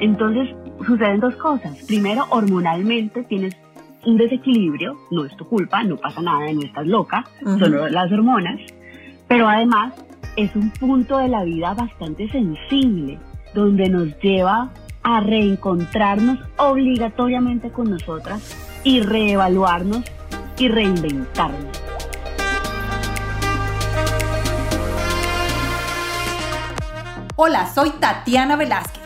Entonces suceden dos cosas. Primero, hormonalmente tienes un desequilibrio, no es tu culpa, no pasa nada, no estás loca, son las hormonas, pero además es un punto de la vida bastante sensible, donde nos lleva a reencontrarnos obligatoriamente con nosotras y reevaluarnos y reinventarnos. Hola, soy Tatiana Velázquez.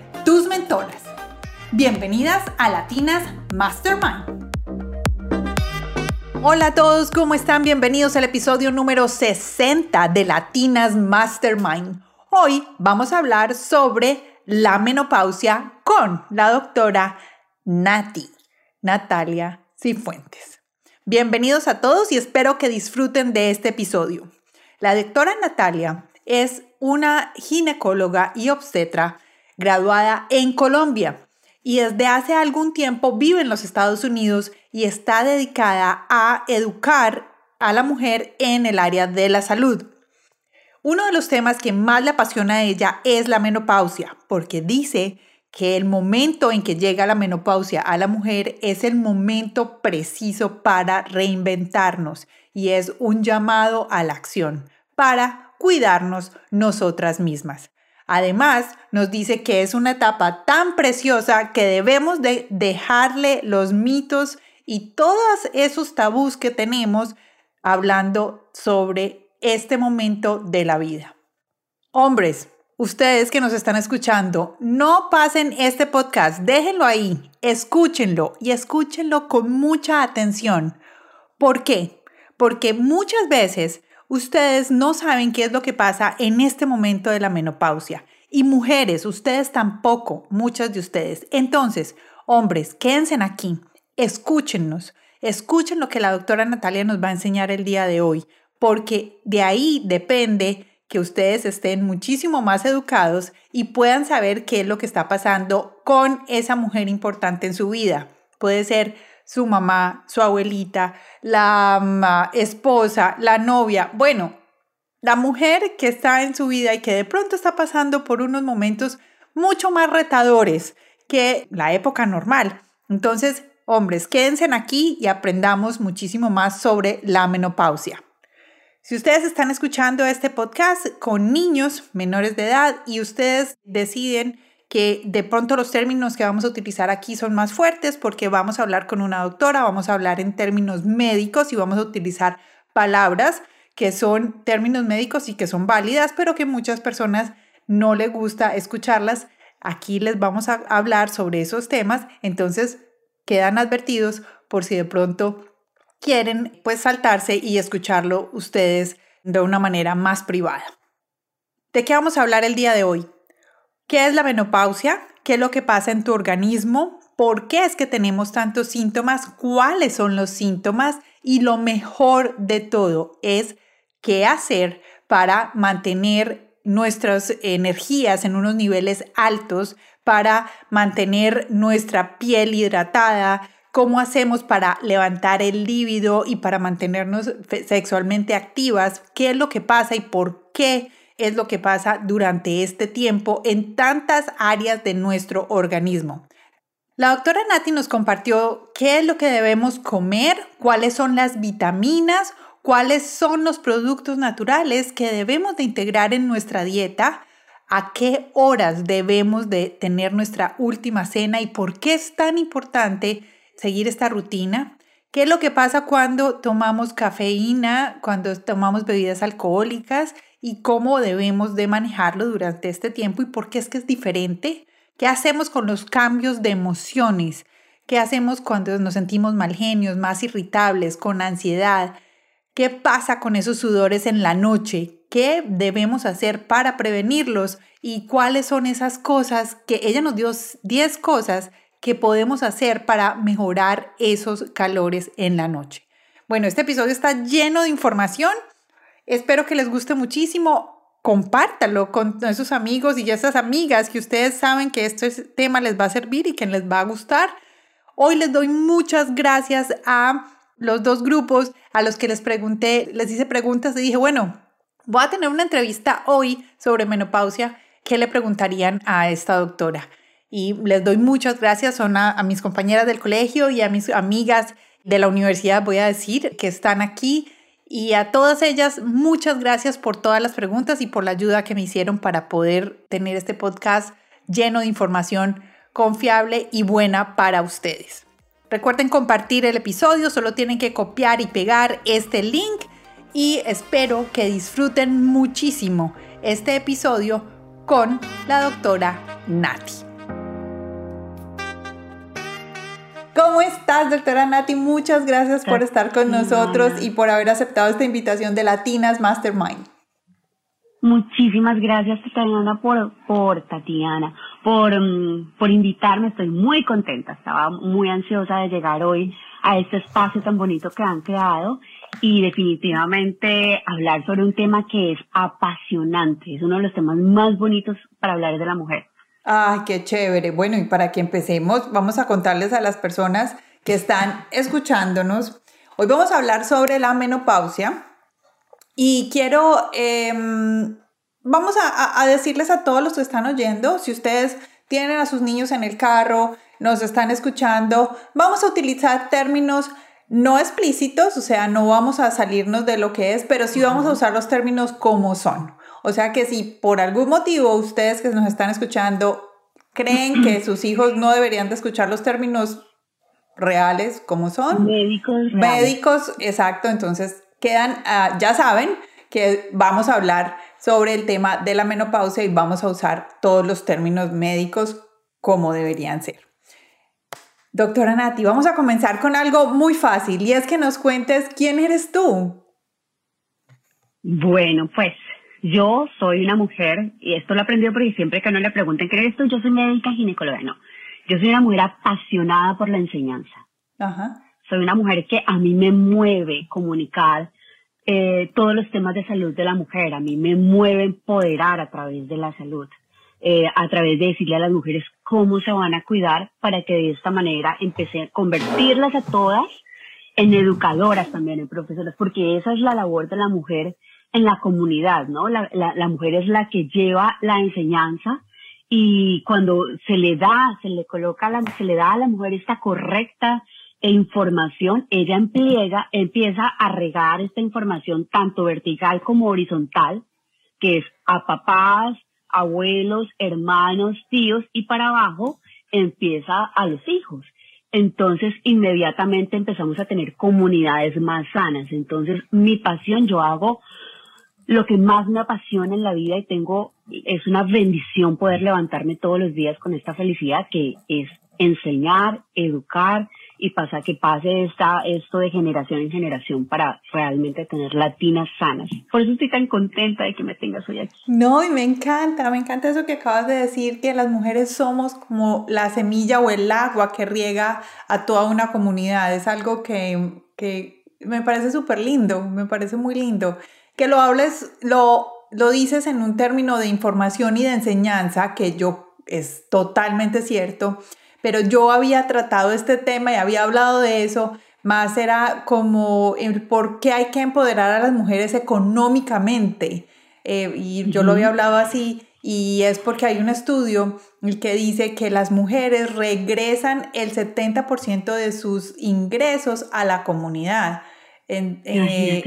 tus mentoras. Bienvenidas a Latinas Mastermind. Hola a todos, ¿cómo están? Bienvenidos al episodio número 60 de Latinas Mastermind. Hoy vamos a hablar sobre la menopausia con la doctora Nati, Natalia Cifuentes. Bienvenidos a todos y espero que disfruten de este episodio. La doctora Natalia es una ginecóloga y obstetra graduada en Colombia y desde hace algún tiempo vive en los Estados Unidos y está dedicada a educar a la mujer en el área de la salud. Uno de los temas que más le apasiona a ella es la menopausia, porque dice que el momento en que llega la menopausia a la mujer es el momento preciso para reinventarnos y es un llamado a la acción para cuidarnos nosotras mismas. Además, nos dice que es una etapa tan preciosa que debemos de dejarle los mitos y todos esos tabús que tenemos hablando sobre este momento de la vida. Hombres, ustedes que nos están escuchando, no pasen este podcast, déjenlo ahí, escúchenlo y escúchenlo con mucha atención. ¿Por qué? Porque muchas veces ustedes no saben qué es lo que pasa en este momento de la menopausia. Y mujeres, ustedes tampoco, muchas de ustedes. Entonces, hombres, quédense aquí, escúchennos, escuchen lo que la doctora Natalia nos va a enseñar el día de hoy, porque de ahí depende que ustedes estén muchísimo más educados y puedan saber qué es lo que está pasando con esa mujer importante en su vida. Puede ser su mamá, su abuelita, la mm, esposa, la novia, bueno, la mujer que está en su vida y que de pronto está pasando por unos momentos mucho más retadores que la época normal. Entonces, hombres, quédense aquí y aprendamos muchísimo más sobre la menopausia. Si ustedes están escuchando este podcast con niños menores de edad y ustedes deciden que de pronto los términos que vamos a utilizar aquí son más fuertes porque vamos a hablar con una doctora, vamos a hablar en términos médicos y vamos a utilizar palabras que son términos médicos y que son válidas, pero que muchas personas no les gusta escucharlas. Aquí les vamos a hablar sobre esos temas, entonces quedan advertidos por si de pronto quieren pues saltarse y escucharlo ustedes de una manera más privada. ¿De qué vamos a hablar el día de hoy? ¿Qué es la menopausia? ¿Qué es lo que pasa en tu organismo? ¿Por qué es que tenemos tantos síntomas? ¿Cuáles son los síntomas? Y lo mejor de todo es qué hacer para mantener nuestras energías en unos niveles altos, para mantener nuestra piel hidratada, cómo hacemos para levantar el líbido y para mantenernos sexualmente activas, qué es lo que pasa y por qué es lo que pasa durante este tiempo en tantas áreas de nuestro organismo. La doctora Nati nos compartió qué es lo que debemos comer, cuáles son las vitaminas, cuáles son los productos naturales que debemos de integrar en nuestra dieta, a qué horas debemos de tener nuestra última cena y por qué es tan importante seguir esta rutina. ¿Qué es lo que pasa cuando tomamos cafeína, cuando tomamos bebidas alcohólicas y cómo debemos de manejarlo durante este tiempo y por qué es que es diferente? ¿Qué hacemos con los cambios de emociones? ¿Qué hacemos cuando nos sentimos mal genios, más irritables, con ansiedad? qué pasa con esos sudores en la noche, qué debemos hacer para prevenirlos y cuáles son esas cosas que ella nos dio 10 cosas que podemos hacer para mejorar esos calores en la noche. Bueno, este episodio está lleno de información. Espero que les guste muchísimo. Compártalo con sus amigos y esas amigas que ustedes saben que este tema les va a servir y que les va a gustar. Hoy les doy muchas gracias a los dos grupos a los que les pregunté, les hice preguntas y dije, bueno, voy a tener una entrevista hoy sobre menopausia. ¿Qué le preguntarían a esta doctora? Y les doy muchas gracias, son a, mis compañeras del colegio y a mis amigas de la universidad, voy a decir, que están aquí. Y a todas ellas, muchas gracias por todas las preguntas y por la ayuda que me hicieron para poder tener este podcast lleno de información confiable y buena para ustedes. Recuerden compartir el episodio, solo tienen que copiar y pegar este link y espero que disfruten muchísimo este episodio con la doctora Nati. ¿Cómo estás, doctora Nati? Muchas gracias por estar con nosotros y por haber aceptado esta invitación de Latinas Mastermind. Muchísimas gracias, Tatiana, por, por Tatiana, por, mm, por invitarme. Estoy muy contenta. Estaba muy ansiosa de llegar hoy a este espacio tan bonito que han creado y definitivamente hablar sobre un tema que es apasionante. Es uno de los temas más bonitos para hablar de la mujer. Ay, qué chévere. Bueno, y para que empecemos, vamos a contarles a las personas que están escuchándonos. Hoy vamos a hablar sobre la menopausia y quiero, em, vamos a, decirles a todos los que están oyendo, si ustedes tienen a sus niños en el carro, nos están escuchando, vamos a utilizar términos no explícitos, o sea, no vamos a salirnos de lo que es, pero sí vamos a usar los términos como son. O sea que si por algún motivo ustedes que nos están escuchando creen que sus hijos no deberían de escuchar los términos reales como son. Médicos. Médicos, exacto. Entonces quedan, ah, ya saben que vamos a hablar sobre el tema de la menopausia y vamos a usar todos los términos médicos como deberían ser. Doctora Nati, vamos a comenzar con algo muy fácil y es que nos cuentes quién eres tú. Bueno, pues yo soy una mujer, y esto lo he aprendido porque siempre que no le pregunten qué eres tú, yo soy médica ginecóloga. No, yo soy una mujer apasionada por la enseñanza. Ajá soy una mujer que a mí me mueve comunicar eh, todos los temas de salud de la mujer, a mí me mueve empoderar a través de la salud, eh, a través de decirle a las mujeres cómo se van a cuidar para que de esta manera empecé a convertirlas a todas en educadoras también, en profesoras, porque esa es la labor de la mujer en la comunidad, ¿no? La, la mujer es la que lleva la enseñanza y cuando se le da, se le coloca, la, se le da a la mujer esta correcta e información, ella empliega, empieza a regar esta información tanto vertical como horizontal, que es a papás, abuelos, hermanos, tíos y para abajo empieza a los hijos. Entonces, inmediatamente empezamos a tener comunidades más sanas. Entonces, mi pasión, yo hago lo que más me apasiona en la vida y tengo, es una bendición poder levantarme todos los días con esta felicidad que es enseñar, educar y pasa que pase esta, esto de generación en generación para realmente tener latinas sanas. Por eso estoy tan contenta de que me tengas hoy aquí. No, y me encanta, me encanta eso que acabas de decir, que las mujeres somos como la semilla o el agua que riega a toda una comunidad. Es algo que, que me parece súper lindo, me parece muy lindo. Que lo hables, lo, lo dices en un término de información y de enseñanza, que yo es totalmente cierto pero yo había tratado este tema y había hablado de eso, más era como el por qué hay que empoderar a las mujeres económicamente. Eh, y yo lo había hablado así, y es porque hay un estudio que dice que las mujeres regresan el 70% de sus ingresos a la comunidad. En, eh,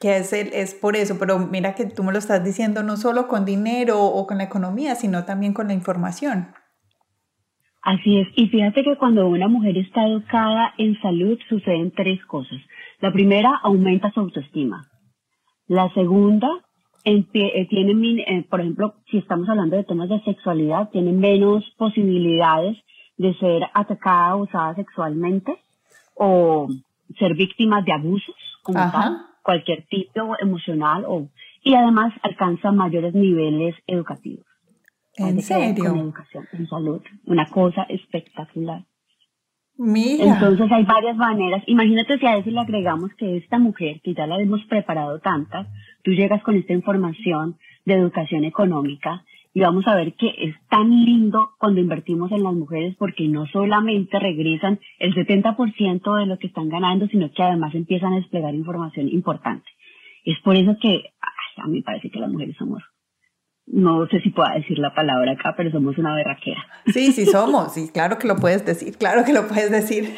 que es, es por eso, pero mira que tú me lo estás diciendo no solo con dinero o con la economía, sino también con la información. Así es, y fíjate que cuando una mujer está educada en salud suceden tres cosas. La primera, aumenta su autoestima. La segunda, eh, tienen, eh, por ejemplo, si estamos hablando de temas de sexualidad, tienen menos posibilidades de ser atacada o usada sexualmente o ser víctimas de abusos como tal cualquier tipo emocional o, y además alcanza mayores niveles educativos. ¿En serio? Con educación, en salud. Una cosa espectacular. Mira. Entonces hay varias maneras. Imagínate si a eso le agregamos que esta mujer, que ya la hemos preparado tanta, tú llegas con esta información de educación económica y vamos a ver que es tan lindo cuando invertimos en las mujeres porque no solamente regresan el 70% de lo que están ganando, sino que además empiezan a desplegar información importante. Es por eso que a mí parece que las mujeres somos no sé si pueda decir la palabra acá, pero somos una berraquera. Sí, sí somos, sí, claro que lo puedes decir, claro que lo puedes decir.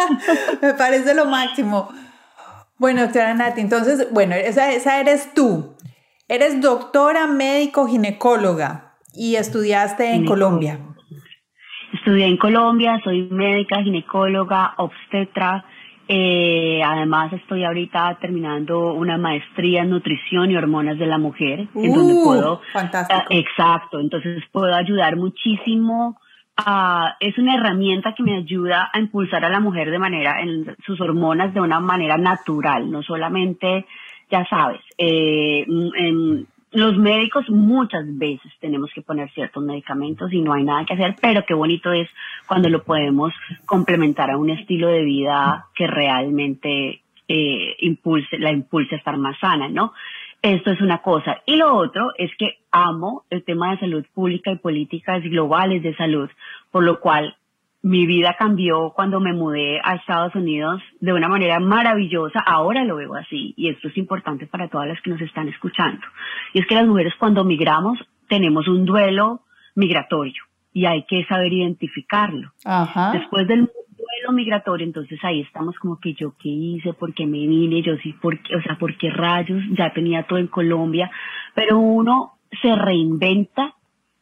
Me parece lo máximo. Bueno, doctora Nati, entonces, bueno, esa, esa eres tú. Eres doctora médico ginecóloga y estudiaste en Colombia. Estudié en Colombia, soy médica, ginecóloga, obstetra, eh, además, estoy ahorita terminando una maestría en nutrición y hormonas de la mujer, en donde Uh, puedo. fantástico. Ah, exacto, entonces puedo ayudar muchísimo. a- es una herramienta que me ayuda a impulsar a la mujer de manera, en sus hormonas de una manera natural, no solamente, ya sabes, eh, los médicos muchas veces tenemos que poner ciertos medicamentos y no hay nada que hacer, pero qué bonito es cuando lo podemos complementar a un estilo de vida que realmente eh, impulse, la impulse a estar más sana, ¿no? Esto es una cosa. Y lo otro es que amo el tema de salud pública y políticas globales de salud, por lo cual mi vida cambió cuando me mudé a Estados Unidos de una manera maravillosa. Ahora lo veo así y esto es importante para todas las que nos están escuchando. Y es que las mujeres cuando migramos tenemos un duelo migratorio y hay que saber identificarlo. Ajá. Después del duelo migratorio, entonces ahí estamos como que yo qué hice, por qué me vine, yo sí, por qué, o sea, por qué rayos, ya tenía todo en Colombia, pero uno se reinventa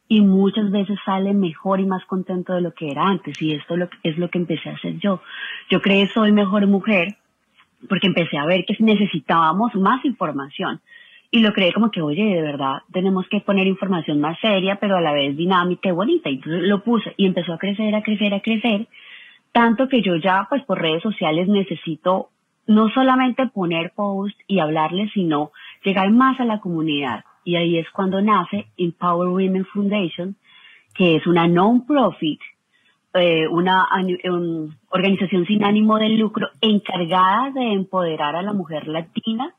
y muchas veces sale mejor y más contento de lo que era antes y esto es lo que empecé a hacer yo. Yo creé Soy Mejor Mujer porque empecé a ver que necesitábamos más información y lo creé como que, oye, de verdad, tenemos que poner información más seria, pero a la vez dinámica y bonita. Y entonces lo puse y empezó a crecer, a crecer, a crecer, tanto que yo ya, pues por redes sociales necesito no solamente poner post y hablarles, sino llegar más a la comunidad. Y ahí es cuando nace Empower Women Foundation, que es una non-profit, eh, una un- organización sin ánimo de lucro encargada de empoderar a la mujer latina.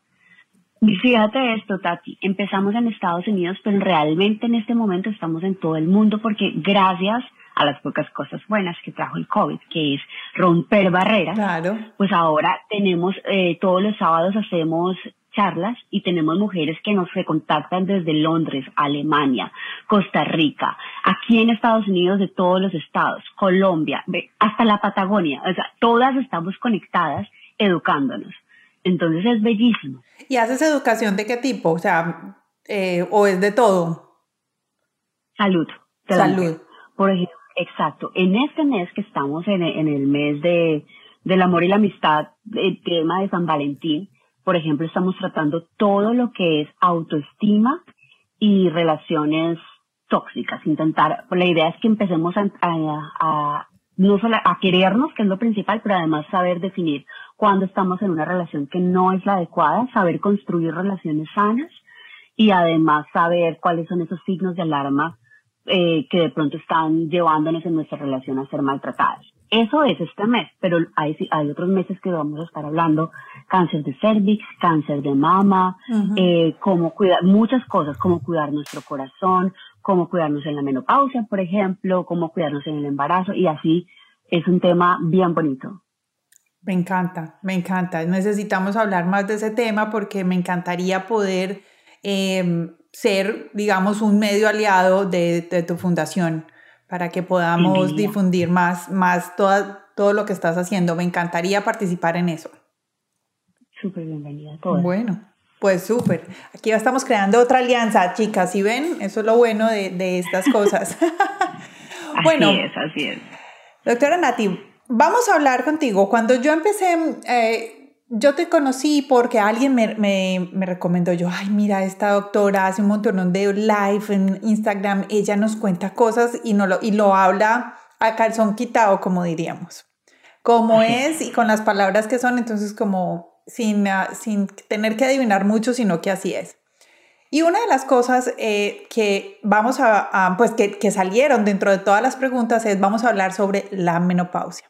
Y fíjate esto, Tati, empezamos en Estados Unidos, pero realmente en este momento estamos en todo el mundo porque gracias a las pocas cosas buenas que trajo el COVID, que es romper barreras, Claro. pues ahora tenemos, eh, todos los sábados hacemos charlas y tenemos mujeres que nos contactan desde Londres, Alemania, Costa Rica, aquí en Estados Unidos de todos los estados, Colombia, hasta la Patagonia, o sea, todas estamos conectadas educándonos. Entonces es bellísimo. ¿Y haces educación de qué tipo? O sea, eh, o es de todo. Salud. Salud. Por ejemplo, exacto. En este mes que estamos en, en el mes de, del amor y la amistad, el tema de San Valentín, por ejemplo, estamos tratando todo lo que es autoestima y relaciones tóxicas. Intentar, la idea es que empecemos a, no solo a querernos, que es lo principal, pero además saber definir cuándo estamos en una relación que no es la adecuada, saber construir relaciones sanas y además saber cuáles son esos signos de alarma eh, que de pronto están llevándonos en nuestra relación a ser maltratadas. Eso es este mes, pero hay, hay otros meses que vamos a estar hablando cáncer de cervix, cáncer de mama, eh, cómo cuidar, muchas cosas, cómo cuidar nuestro corazón, cómo cuidarnos en la menopausia, por ejemplo, cómo cuidarnos en el embarazo y así es un tema bien bonito. Me encanta, me encanta. Necesitamos hablar más de ese tema porque me encantaría poder eh, ser, digamos, un medio aliado de, de tu fundación para que podamos difundir más, más toda- todo lo que estás haciendo. Me encantaría participar en eso. Súper bienvenida a todas. Bueno, pues súper. Aquí ya estamos creando otra alianza, chicas. ¿Sí ven? Eso es lo bueno de, de estas cosas. bueno, Así es, así es. Doctora Nati, vamos a hablar contigo. Cuando yo empecé, eh, yo te conocí porque alguien me, me, me recomendó, yo, ay, mira, esta doctora hace un montón de live en Instagram, ella nos cuenta cosas y, no lo, y lo habla a calzón quitado, como diríamos. Como es y con las palabras que son, entonces como sin, ah, sin tener que adivinar mucho, sino que así es. Y una de las cosas eh, que vamos a, pues que, que, salieron dentro de todas las preguntas es, vamos a hablar sobre la menopausia.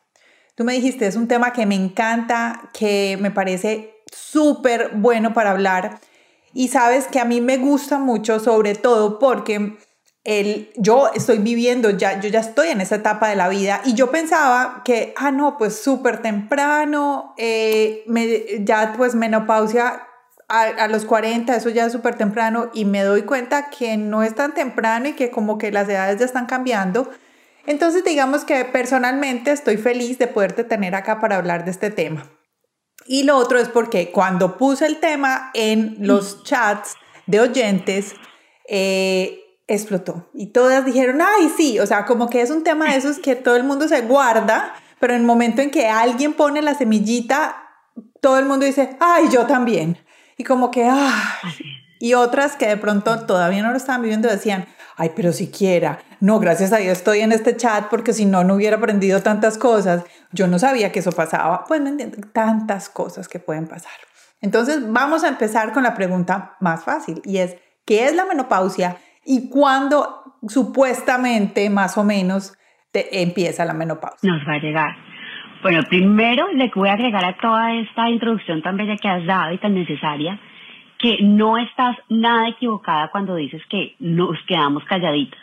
Tú me dijiste, es un tema que me encanta, que me parece súper bueno para hablar. Y sabes que a mí me gusta mucho, sobre todo porque el, yo estoy viviendo, ya, yo ya estoy en esa etapa de la vida y yo pensaba que, ah, no, pues súper temprano, eh, me, ya pues menopausia a, los 40, eso ya es súper temprano y me doy cuenta que no es tan temprano y que como que las edades ya están cambiando. Entonces digamos que personalmente estoy feliz de poderte tener acá para hablar de este tema. Y lo otro es porque cuando puse el tema en los chats de oyentes, eh, explotó. Y todas dijeron, ay, sí, o sea, como que es un tema de esos que todo el mundo se guarda, pero en el momento en que alguien pone la semillita, todo el mundo dice, ay, yo también y como que, ah, y otras que de pronto todavía no lo estaban viviendo decían, ay, pero siquiera, no, gracias a Dios estoy en este chat porque si no, no hubiera aprendido tantas cosas. Yo no sabía que eso pasaba. Pues me entiendo, tantas cosas que pueden pasar. Entonces, vamos a empezar con la pregunta más fácil y es, ¿qué es la menopausia y cuándo supuestamente, más o menos, te empieza la menopausia? Nos va a llegar. Bueno, primero le voy a agregar a toda esta introducción tan bella que has dado y tan necesaria, que no estás nada equivocada cuando dices que nos quedamos calladitas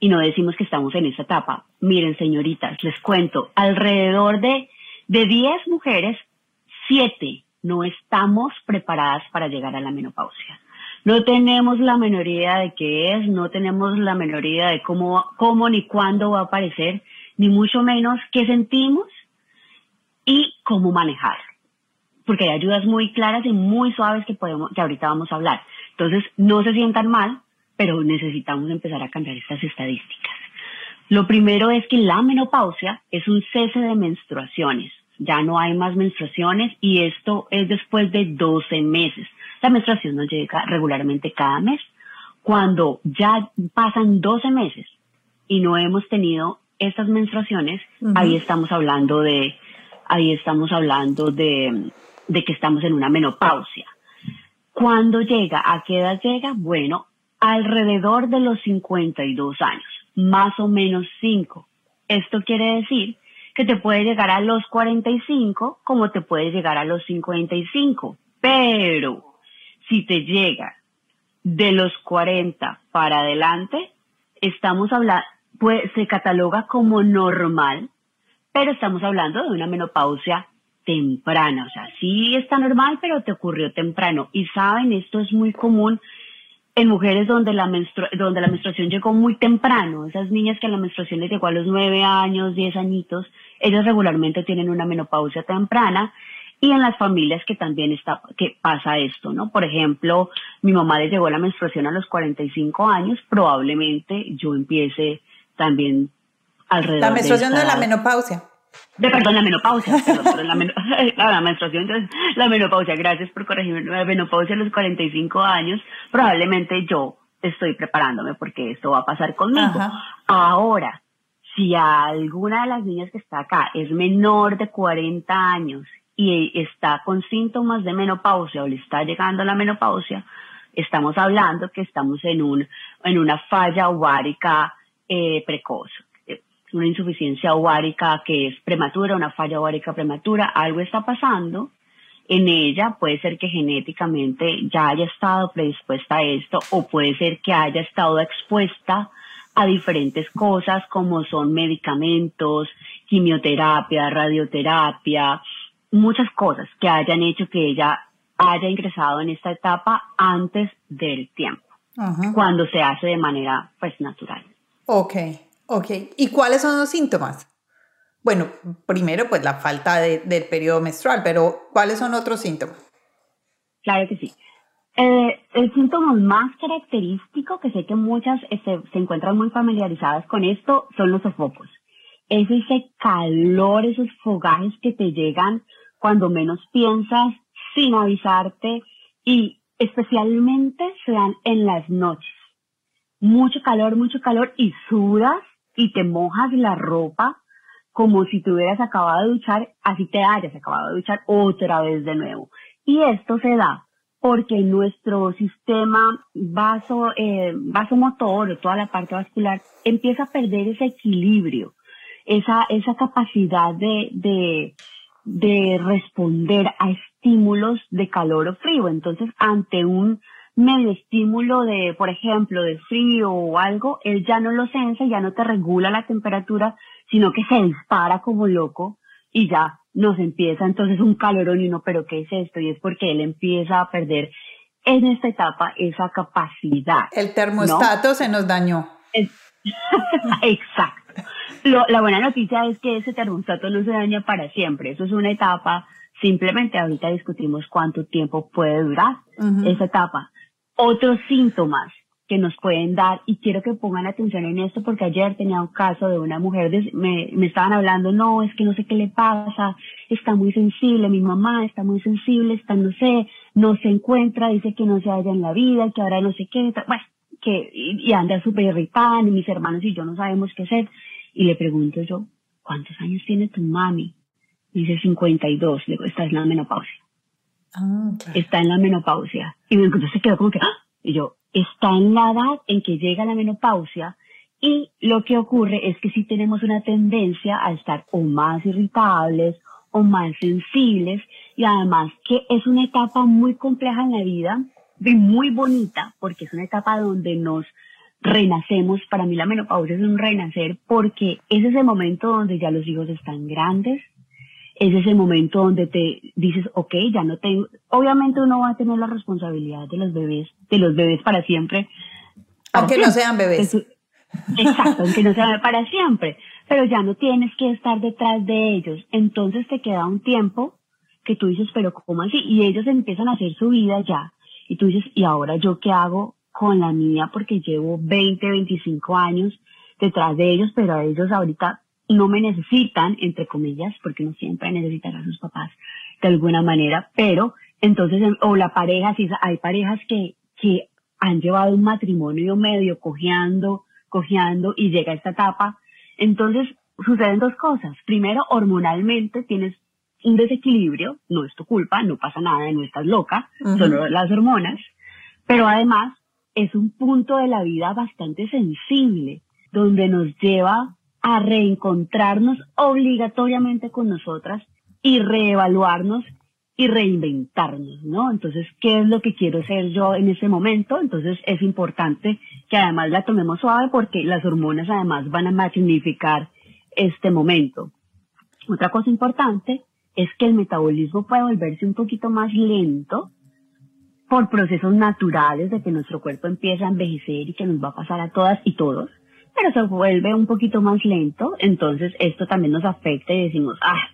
y no decimos que estamos en esta etapa. Miren, señoritas, les cuento, alrededor de, de 10 mujeres, 7 no estamos preparadas para llegar a la menopausia. No tenemos la menor idea de qué es, no tenemos la menor idea de cómo, cómo ni cuándo va a aparecer, ni mucho menos qué sentimos y cómo manejar. Porque hay ayudas muy claras y muy suaves que podemos, que ahorita vamos a hablar. Entonces, no se sientan mal, pero necesitamos empezar a cambiar estas estadísticas. Lo primero es que la menopausia es un cese de menstruaciones. Ya no hay más menstruaciones y esto es después de 12 meses. La menstruación nos llega regularmente cada mes. Cuando ya pasan 12 meses y no hemos tenido estas menstruaciones, ahí estamos hablando de ahí estamos hablando de, que estamos en una menopausia. ¿Cuándo llega? ¿A qué edad llega? Bueno, alrededor de los 52 años, más o menos 5. Esto quiere decir que te puede llegar a los 45 como te puede llegar a los 55. Pero si te llega de los 40 para adelante, estamos pues se cataloga como normal pero estamos hablando de una menopausia temprana, o sea, sí está normal, pero te ocurrió temprano. Y saben, esto es muy común en mujeres donde la, donde la menstruación llegó muy temprano, esas niñas que la menstruación les llegó a los nueve años, diez añitos, ellas regularmente tienen una menopausia temprana y en las familias que también está, que pasa esto, ¿no? Por ejemplo, mi mamá le llegó la menstruación a los 45 años, probablemente yo empiece también la menstruación de, la menopausia. De, perdón, la menopausia, perdón, la, la, menstruación, la menopausia, gracias por corregirme, la menopausia a los 45 años, probablemente yo estoy preparándome porque esto va a pasar conmigo. Ahora, si alguna de las niñas que está acá es menor de 40 años y está con síntomas de menopausia o le está llegando la menopausia, estamos hablando que estamos en, un, en una falla ovárica eh, precoz una insuficiencia ovárica que es prematura, una falla ovárica prematura, algo está pasando en ella, puede ser que genéticamente ya haya estado predispuesta a esto o puede ser que haya estado expuesta a diferentes cosas como son medicamentos, quimioterapia, radioterapia, muchas cosas que hayan hecho que ella haya ingresado en esta etapa antes del tiempo, cuando se hace de manera pues natural. Ok, Ok, ¿y cuáles son los síntomas? Bueno, primero pues la falta del periodo menstrual, pero ¿cuáles son otros síntomas? Claro que sí. Eh, el síntoma más característico, que sé que muchas este, se encuentran muy familiarizadas con esto, son los sofocos. Es ese calor, esos fogajes que te llegan cuando menos piensas, sin avisarte, y especialmente se dan en las noches. Mucho calor, mucho calor, y sudas y te mojas la ropa como si te hubieras acabado de duchar, así te hayas acabado de duchar otra vez de nuevo. Y esto se da porque nuestro sistema vaso, eh, vasomotor o toda la parte vascular empieza a perder ese equilibrio, esa, esa capacidad de, de, de responder a estímulos de calor o frío. Entonces, ante un medio estímulo de, por ejemplo, de frío o algo, él ya no lo sensa, ya no te regula la temperatura, sino que se dispara como loco y ya nos empieza entonces un calorón y no, pero ¿qué es esto? Y es porque él empieza a perder en esta etapa esa capacidad. El termostato se nos dañó. Exacto. la buena noticia es que ese termostato no se daña para siempre. Eso es una etapa. Simplemente ahorita discutimos cuánto tiempo puede durar esa etapa. Otros síntomas que nos pueden dar, y quiero que pongan atención en esto porque ayer tenía un caso de una mujer, me, me estaban hablando, no, es que no sé qué le pasa, está muy sensible, mi mamá está muy sensible, está, no sé, no se encuentra, dice que no se halla en la vida, que ahora no sé qué, bueno, que, y, anda súper irritada, y mis hermanos y yo no sabemos qué hacer. Y le pregunto yo, ¿cuántos años tiene tu mami? dice 52, le digo, está en la menopausia. Ah, está en la menopausia. Y entonces se quedó como que, ¡ah! y yo, está en la edad en que llega la menopausia y lo que ocurre es que sí tenemos una tendencia a estar o más irritables o más sensibles y además que es una etapa muy compleja en la vida y muy bonita porque es una etapa donde nos renacemos. Para mí la menopausia es un renacer porque es ese momento donde ya los hijos están grandes, es ese momento donde te dices, ok, ya no tengo, obviamente uno va a tener la responsabilidad de los bebés, de los bebés para siempre. Aunque no sean bebés. Exacto, aunque no sean para siempre, pero ya no tienes que estar detrás de ellos. Entonces te queda un tiempo que tú dices, pero ¿cómo así? Y ellos empiezan a hacer su vida ya. Y tú dices, ¿y ahora yo qué hago con la mía? Porque llevo 20, 25 años detrás de ellos, pero a ellos ahorita no me necesitan, entre comillas, porque no siempre necesitan a sus papás de alguna manera, pero entonces, o la pareja, si hay parejas que, que han llevado un matrimonio medio cojeando, cojeando y llega a esta etapa, entonces suceden dos cosas. Primero, hormonalmente tienes un desequilibrio, no es tu culpa, no pasa nada, no estás loca, son las hormonas, pero además es un punto de la vida bastante sensible, donde nos lleva a reencontrarnos obligatoriamente con nosotras y reevaluarnos y reinventarnos, ¿no? Entonces, ¿qué es lo que quiero ser yo en ese momento? Entonces, es importante que además la tomemos suave porque las hormonas además van a magnificar este momento. Otra cosa importante es que el metabolismo puede volverse un poquito más lento por procesos naturales de que nuestro cuerpo empieza a envejecer y que nos va a pasar a todas y todos pero se vuelve un poquito más lento, entonces esto también nos afecta y decimos, ah,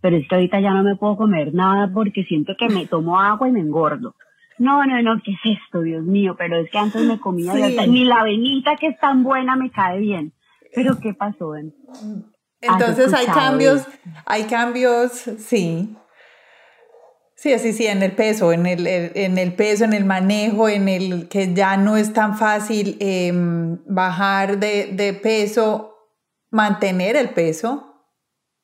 pero es que ahorita ya no me puedo comer nada porque siento que me tomo agua y me engordo. No, no, no, ¿qué es esto, Dios mío? Pero es que antes me comía ni la avenita que es tan buena me cae bien. Pero ¿qué pasó? Entonces hay cambios, hay cambios, sí, Sí, sí, sí, en el peso, en el, en el peso, en el manejo, en el que ya no es tan fácil em, bajar de, peso, mantener el peso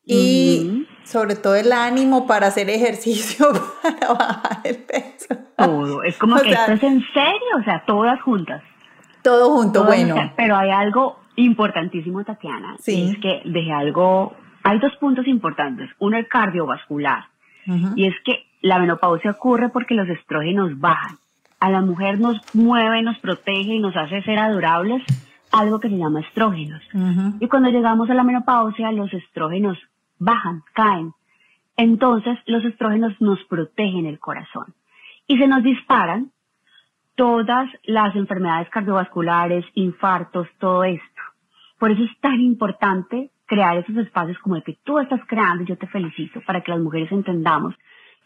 y sobre todo el ánimo para hacer ejercicio para bajar el peso. Todo, es como que esto es en serio, o sea, todas juntas. Todo junto, bueno. pero hay algo importantísimo, Tatiana, sí. es que dejé algo, hay dos puntos importantes, uno el cardiovascular, y es que la menopausia ocurre porque los estrógenos bajan. A la mujer nos mueve, nos protege y nos hace ser adorables algo que se llama estrógenos. Y cuando llegamos a la menopausia, los estrógenos bajan, caen. Entonces, los estrógenos nos protegen el corazón. Y se nos disparan todas las enfermedades cardiovasculares, infartos, todo esto. Por eso es tan importante crear esos espacios como el que tú estás creando y yo te felicito para que las mujeres entendamos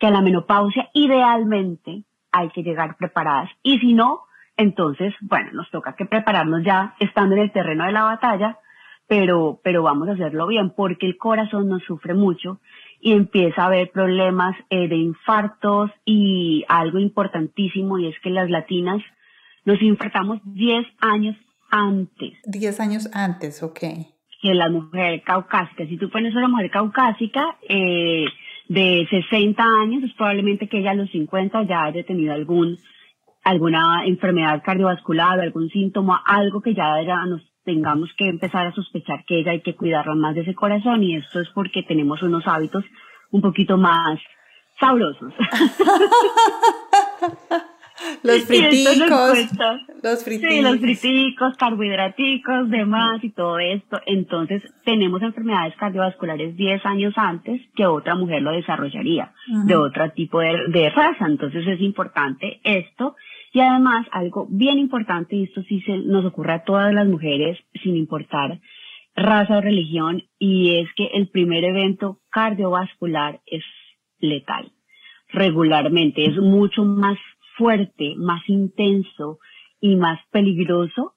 que a la menopausia idealmente hay que llegar preparadas. Y si no, entonces, bueno, nos toca que prepararnos ya estando en el terreno de la batalla, pero, pero vamos a hacerlo bien porque el corazón nos sufre mucho y empieza a haber problemas eh, de infartos y algo importantísimo y es que las latinas nos infartamos 10 años antes. 10 años antes, ok. Que la mujer caucásica. Si tú pones una mujer caucásica, eh, de 60 años, es probablemente que ella a los 50 ya haya tenido algún, alguna enfermedad cardiovascular, algún síntoma, algo que ya, ya nos tengamos que empezar a sospechar que ella hay que cuidarla más de ese corazón y esto es porque tenemos unos hábitos un poquito más sabrosos. los friticos, los friticos. Sí, los friticos, carbohidraticos, demás y todo esto. Entonces, tenemos enfermedades cardiovasculares 10 años antes que otra mujer lo desarrollaría de otro tipo de, de raza. Entonces, es importante esto. Y además, algo bien importante, y esto sí se nos ocurre a todas las mujeres, sin importar raza o religión, y es que el primer evento cardiovascular es letal. Regularmente es mucho más fuerte, más intenso y más peligroso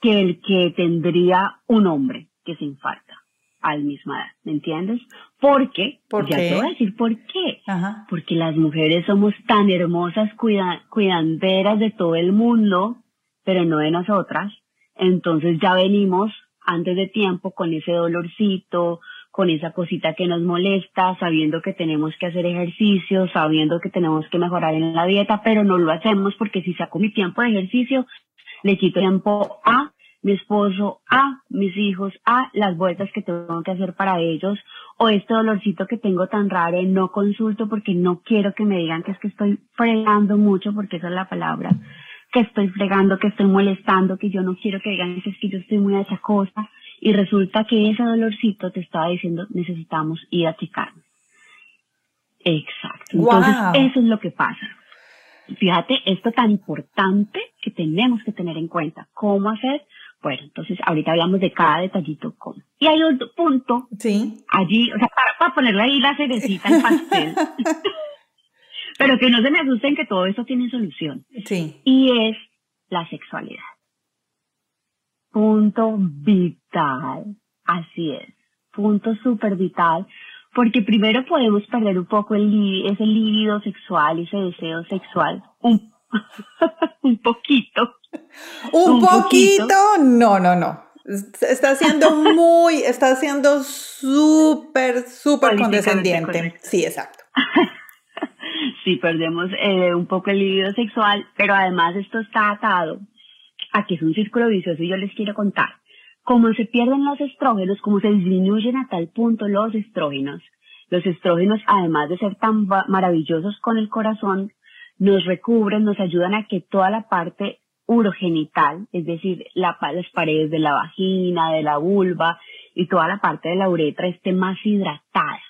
que el que tendría un hombre que se infarta al misma edad, ¿me entiendes? Porque, ¿Por ya te voy a decir por qué. Porque las mujeres somos tan hermosas, cuidanderas de todo el mundo, pero no de nosotras. Entonces ya venimos antes de tiempo con ese dolorcito, con esa cosita que nos molesta, sabiendo que tenemos que hacer ejercicio, sabiendo que tenemos que mejorar en la dieta, pero no lo hacemos porque si saco mi tiempo de ejercicio, le quito tiempo a mi esposo, a mis hijos, a las vueltas que tengo que hacer para ellos, o este dolorcito que tengo tan raro, no consulto porque no quiero que me digan que es que estoy fregando mucho, porque esa es la palabra, que estoy fregando, que estoy molestando, que yo no quiero que digan que es que yo estoy muy achacosa, y resulta que ese dolorcito te estaba diciendo necesitamos ir a checarnos. Exacto. Entonces, eso es lo que pasa. Fíjate, esto tan importante que tenemos que tener en cuenta. ¿Cómo hacer? Bueno, entonces ahorita hablamos de cada detallito cómo. Y hay otro punto. Sí. Allí, o sea, para, para ponerle ahí la cerecita al pastel. Pero que no se me asusten que todo esto tiene solución. Sí. Y es la sexualidad punto vital. Así es, punto súper vital, porque primero podemos perder un poco el ese líbido sexual, ese deseo sexual, un, un poquito. ¿Un, poquito? No, no, no. Está siendo muy, está siendo súper, súper condescendiente. Sí, exacto. sí, perdemos eh, un poco el libido sexual, pero además esto está atado Aquí es un círculo vicioso y yo les quiero contar. Como se pierden los estrógenos, como se disminuyen a tal punto los estrógenos, los estrógenos, además de ser tan maravillosos con el corazón, nos recubren, nos ayudan a que toda la parte urogenital, es decir, la, las paredes de la vagina, de la vulva y toda la parte de la uretra esté más hidratada,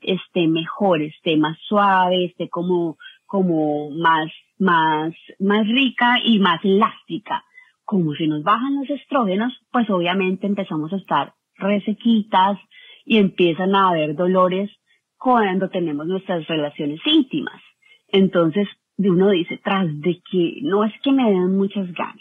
esté mejor, esté más suave, esté como, como más, más, más rica y más elástica como si nos bajan los estrógenos, pues obviamente empezamos a estar resequitas y empiezan a haber dolores cuando tenemos nuestras relaciones íntimas. Entonces, uno dice, tras de que no es que me den muchas ganas.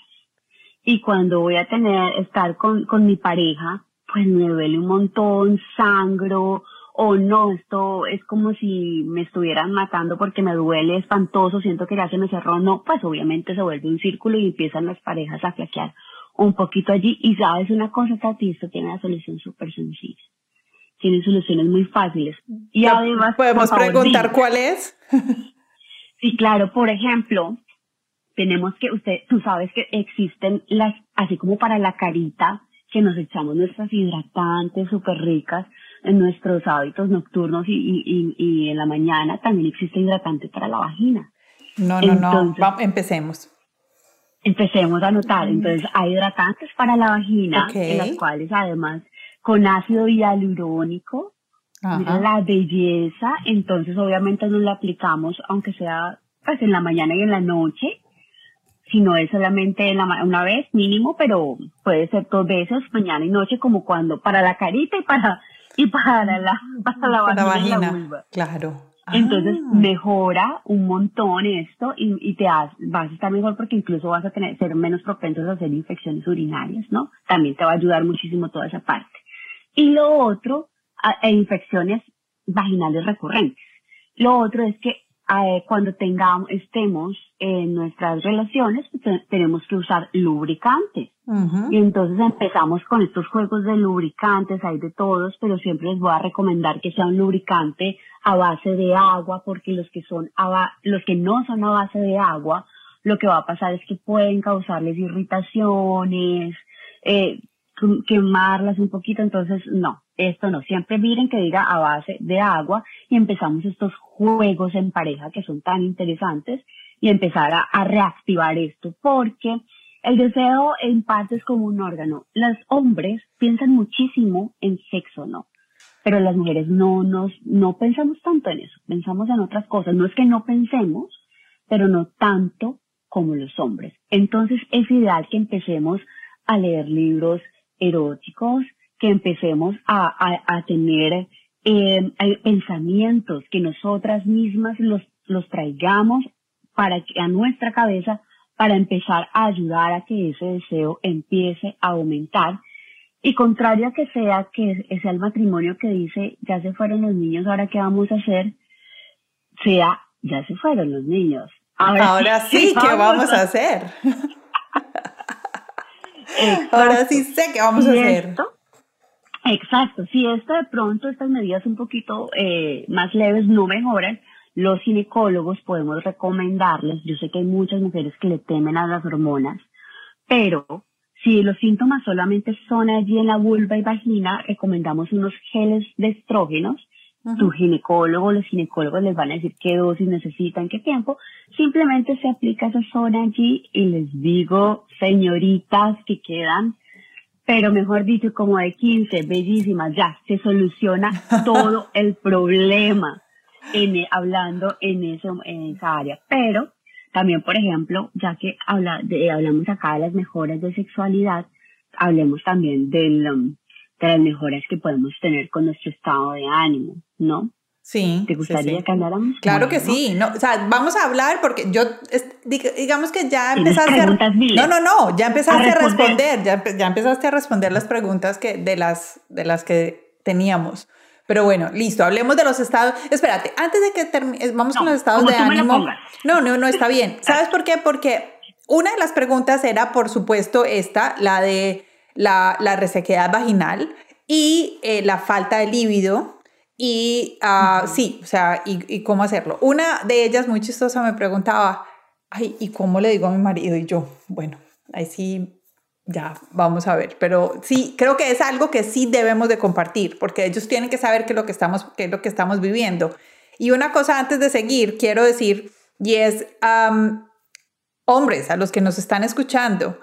Y cuando voy a tener, estar con, con mi pareja, pues me duele un montón, sangro, o no, esto es como si me estuvieran matando porque me duele espantoso, siento que ya se me cerró, no, pues obviamente se vuelve un círculo y empiezan las parejas a flaquear un poquito allí y sabes una cosa, Tati, esto tiene una solución súper sencilla. Tiene soluciones muy fáciles. Y además... ¿Podemos preguntar cuál es? sí, claro, por ejemplo, tenemos que, usted, tú sabes que existen las, así como para la carita, que nos echamos nuestras hidratantes súper ricas, en nuestros hábitos nocturnos y, y, y, en la mañana también existe hidratante para la vagina. No, no, no, empecemos. Empecemos a notar. Entonces, hay hidratantes para la vagina, en las cuales además con ácido hialurónico, mira la belleza, entonces obviamente nos la aplicamos, aunque sea pues en la mañana y en la noche, si no es solamente una vez mínimo, pero puede ser dos veces, mañana y noche, como cuando para la carita y para y para la, para la, vagina, la vulva. Claro. Entonces ah. mejora un montón esto y, y te vas a estar mejor porque incluso vas a tener, ser menos propensos a hacer infecciones urinarias, ¿no? También te va a ayudar muchísimo toda esa parte. Y lo otro, e infecciones vaginales recurrentes. Lo otro es que eh, cuando tengamos, estemos en nuestras relaciones, pues, tenemos que usar lubricantes. Y entonces empezamos con estos juegos de lubricantes, hay de todos, pero siempre les voy a recomendar que sea un lubricante a base de agua, porque los que son los que no son a base de agua, lo que va a pasar es que pueden causarles irritaciones, eh, quemarlas un poquito, entonces no, esto no, siempre miren que diga a base de agua y empezamos estos juegos en pareja que son tan interesantes y empezar a, reactivar esto porque el deseo en parte es como un órgano. Los hombres piensan muchísimo en sexo, ¿no? Pero las mujeres no nos, no pensamos tanto en eso, pensamos en otras cosas. No es que no pensemos, pero no tanto como los hombres. Entonces es ideal que empecemos a leer libros eróticos, que empecemos a, a, tener eh, pensamientos, que nosotras mismas los, los traigamos para que, a nuestra cabeza para empezar a ayudar a que ese deseo empiece a aumentar. Y contrario a que sea que sea el matrimonio que dice, ya se fueron los niños, ahora qué vamos a hacer, sea, ya se fueron los niños. Ahora, sí, ¿qué vamos a hacer? Ahora sí sé qué vamos a hacer. exacto, si esto de pronto, estas medidas un poquito eh, más leves no mejoran, los ginecólogos podemos recomendarles, yo sé que hay muchas mujeres que le temen a las hormonas, pero si los síntomas solamente son allí en la vulva y vagina, recomendamos unos geles de estrógenos tu ginecólogo, los ginecólogos les van a decir qué dosis necesitan, qué tiempo. Simplemente se aplica esa zona allí y les digo, señoritas que quedan, pero mejor dicho, como de 15, bellísimas, ya se soluciona todo el problema en, e, hablando en, eso, en esa área. Pero también, por ejemplo, ya que habla de, hablamos acá de las mejoras de sexualidad, hablemos también del, de las mejoras que podemos tener con nuestro estado de ánimo, ¿no? Sí. ¿Te gustaría que habláramos? Claro que sí. No, o sea, vamos a hablar porque yo, digamos que ya empezaste a... No, no, no, ya empezaste a responder, ya, ya, empezaste a responder las preguntas que, de, las, de las que teníamos. Pero bueno, listo, hablemos de los estados. Espérate, antes de que termine, vamos con los estados de ánimo. No, no, no, está bien. ¿Sabes por qué? Porque una de las preguntas era, por supuesto, esta, la de la, la resequedad vaginal y eh, la falta de líbido y uh, sí, o sea, y, y, cómo hacerlo. Una de ellas muy chistosa me preguntaba, ay, ¿y cómo le digo a mi marido? Y yo, bueno, ahí sí, ya, vamos a ver. Pero sí, creo que es algo que sí debemos de compartir, porque ellos tienen que saber qué es lo que estamos, qué es lo que estamos viviendo. Y una cosa antes de seguir, quiero decir, y es, hombres, a los que nos están escuchando,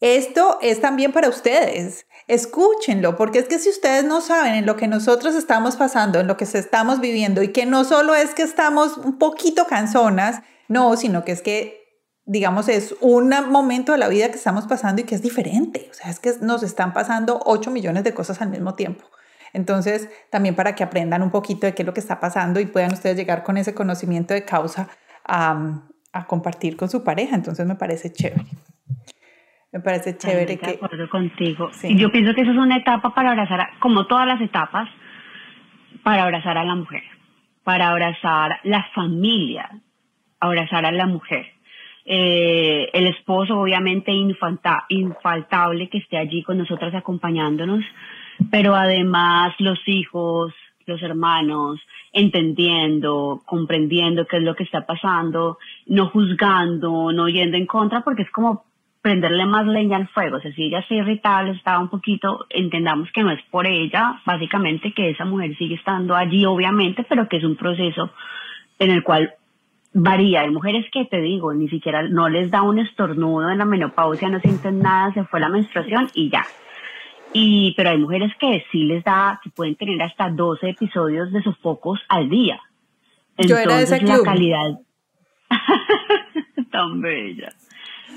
esto es también para ustedes. Escúchenlo, porque es que si ustedes no saben en lo que nosotros estamos pasando, en lo que se estamos viviendo, y que no solo es que estamos un poquito canzonas, no, sino que es que, digamos, es un momento de la vida que estamos pasando y que es diferente. O sea, es que nos están pasando 8 millones de cosas al mismo tiempo. Entonces, también para que aprendan un poquito de qué es lo que está pasando y puedan ustedes llegar con ese conocimiento de causa a, a compartir con su pareja. Entonces, me parece chévere. Me parece chévere que... De acuerdo contigo. Sí. Yo pienso que eso es una etapa para abrazar, como todas las etapas, para abrazar a la mujer, para abrazar la familia, abrazar a la mujer. Eh, el esposo, obviamente, infanta, infaltable que esté allí con nosotras acompañándonos, pero además los hijos, los hermanos, entendiendo, comprendiendo qué es lo que está pasando, no juzgando, no yendo en contra, porque es como prenderle más leña al fuego. O sea, si ella está irritable, está un poquito, entendamos que no es por ella, básicamente que esa mujer sigue estando allí, obviamente, pero que es un proceso en el cual varía. Hay mujeres que te digo, ni siquiera no les da un estornudo en la menopausia, no sienten nada, se fue la menstruación y ya. Y, pero hay mujeres que sí les da, que pueden tener hasta 12 episodios de sofocos al día. Entonces, Yo era de ese club. la calidad. Tan bella.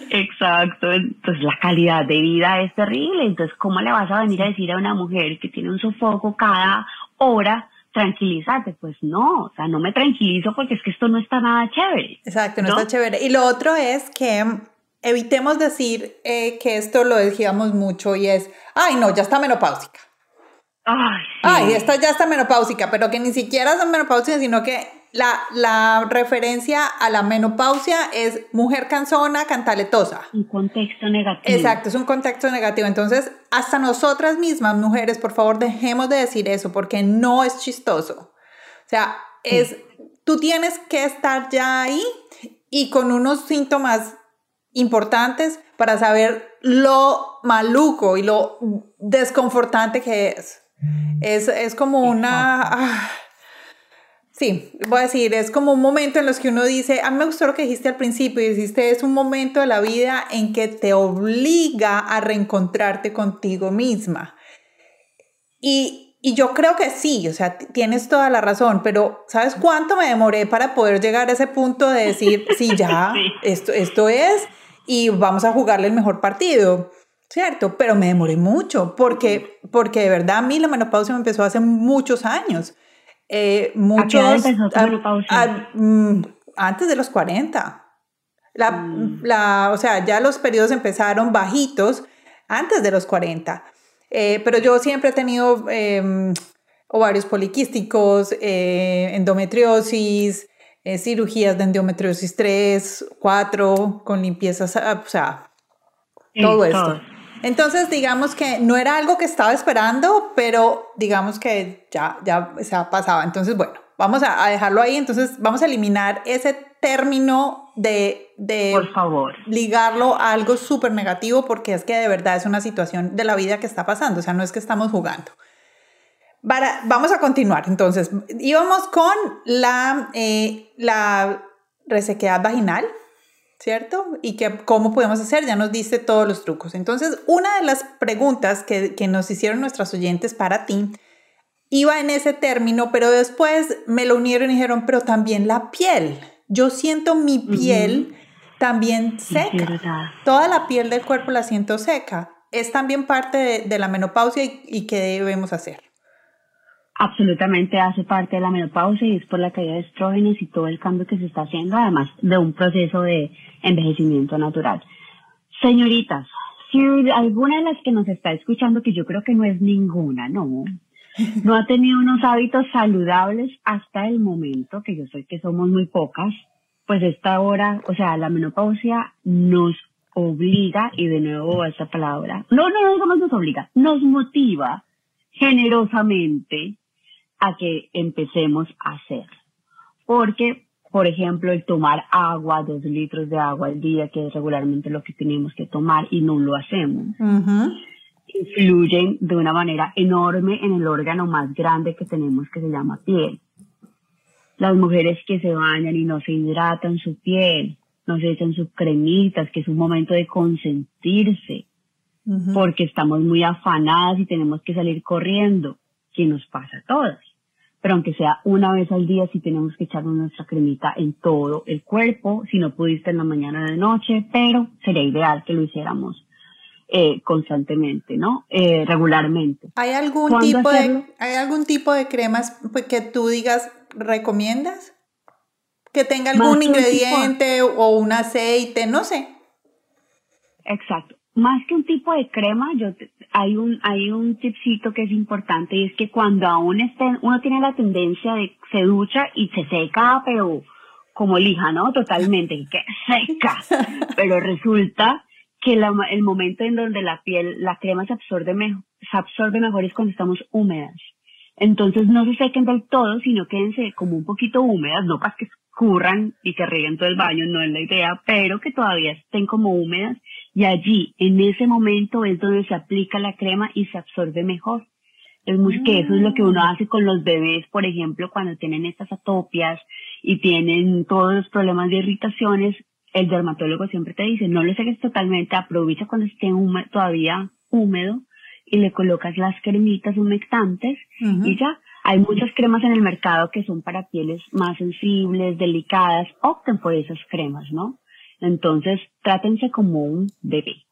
Exacto, entonces la calidad de vida es terrible, entonces ¿cómo le vas a venir a decir a una mujer que tiene un sofoco cada hora, tranquilízate? Pues no, o sea, no me tranquilizo porque es que esto no está nada chévere. Exacto, no, está chévere. Y lo otro es que evitemos decir eh, que esto lo decíamos mucho y es, ay no, ya está menopáusica. Ay, ay, esto ya está menopáusica, pero que ni siquiera es menopáusica, sino que la, la, referencia a la menopausia es mujer cansona, cantaletosa. Un contexto negativo. Exacto, es un contexto negativo. Entonces, hasta nosotras mismas, mujeres, por favor, dejemos de decir eso porque no es chistoso. O sea, es, tú tienes que estar ya ahí y con unos síntomas importantes para saber lo maluco y lo desconfortante que es. Es, es como una... Ah, sí, voy a decir, es como un momento en los que uno dice, a mí me gustó lo que dijiste al principio, y dijiste, es un momento de la vida en que te obliga a reencontrarte contigo misma. Y, y yo creo que sí, o sea, tienes toda la razón, pero ¿sabes cuánto me demoré para poder llegar a ese punto de decir, sí, ya, Esto, esto es, y vamos a jugarle el mejor partido? ¿cierto? Pero me demoré mucho porque, porque de verdad a mí la menopausia me empezó hace muchos años. Eh, muchos, ¿A qué edad menopausia? Mm, antes de los 40. La, mm. la, o sea, ya los periodos empezaron bajitos antes de los 40. Eh, pero yo siempre he tenido em, ovarios poliquísticos, eh, endometriosis, cirugías de endometriosis 3, 4, con limpiezas, o sea, todo esto. Entonces, digamos que no era algo que estaba esperando, pero digamos que ya, ya se ha pasado. Entonces, bueno, vamos a, dejarlo ahí. Entonces, vamos a eliminar ese término de, de Por favor. ligarlo a algo súper negativo porque es que de verdad es una situación de la vida que está pasando. O sea, no es que estamos jugando. Para, vamos a continuar. Entonces, íbamos con la, eh, la resequedad vaginal. ¿Cierto? Y que cómo podemos hacer, ya nos diste todos los trucos. Entonces, una de las preguntas que, que nos hicieron nuestros oyentes para ti iba en ese término, pero después me lo unieron y dijeron, pero también la piel. Yo siento mi piel también seca. Toda la piel del cuerpo la siento seca. Es también parte de, de la menopausia y, y qué debemos hacer absolutamente hace parte de la menopausia y es por la caída de estrógenos y todo el cambio que se está haciendo, además de un proceso de envejecimiento natural. Señoritas, si alguna de las que nos está escuchando, que yo creo que no es ninguna, no, no ha tenido unos hábitos saludables hasta el momento, que yo sé que somos muy pocas, pues esta hora, o sea, la menopausia nos obliga, y de nuevo esta palabra, no, no, no, no nos obliga, nos motiva generosamente a que empecemos a hacer. Porque, por ejemplo, el tomar agua, dos litros de agua al día, que es regularmente lo que tenemos que tomar y no lo hacemos, influyen de una manera enorme en el órgano más grande que tenemos, que se llama piel. Las mujeres que se bañan y no se hidratan su piel, no se echan sus cremitas, que es un momento de consentirse, porque estamos muy afanadas y tenemos que salir corriendo, que nos pasa a todas pero aunque sea una vez al día, sí tenemos que echarnos nuestra cremita en todo el cuerpo, si no pudiste en la mañana o de noche, pero sería ideal que lo hiciéramos eh, constantemente, ¿no? Eh, regularmente. ¿Hay algún, tipo de, ¿Hay algún tipo de cremas pues, que tú digas, recomiendas? Que tenga algún ingrediente o un aceite, no sé. Exacto más que un tipo de crema, yo hay un hay un tipcito que es importante y es que cuando aún estén, uno tiene la tendencia de se ducha y se seca, pero como lija, ¿no? Totalmente, que seca. Pero resulta que el momento en donde la piel, la crema se absorbe mejor, se absorbe mejor es cuando estamos húmedas. Entonces no se sequen del todo, sino quédense como un poquito húmedas, no para que escurran y que rieguen todo el baño, no es la idea, pero que todavía estén como húmedas y allí, en ese momento, es donde se aplica la crema y se absorbe mejor. Es muy que eso es lo que uno hace con los bebés, por ejemplo, cuando tienen estas atopias y tienen todos los problemas de irritaciones, el dermatólogo siempre te dice, no lo saques totalmente, aprovecha cuando esté todavía húmedo y le colocas las cremitas humectantes y ya. Hay muchas cremas en el mercado que son para pieles más sensibles, delicadas, opten por esas cremas, ¿no? Entonces, trátense como un bebé.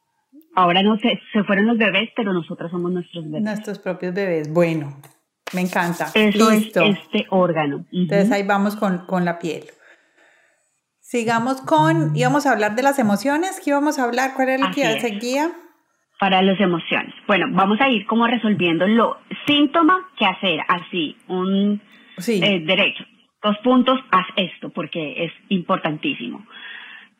Ahora no sé, se fueron los bebés, pero nosotros somos nuestros bebés. Nuestros propios bebés. Bueno, me encanta. Eso Listo. es este órgano. Entonces ahí vamos con, con, la piel. Sigamos con, íbamos a hablar de las emociones. ¿Qué íbamos a hablar? ¿Cuál era el que seguía? Para las emociones. Bueno, vamos a ir como resolviendo lo síntoma que hacer, así, un sí. Eh, derecho. dos puntos, haz esto porque es importantísimo.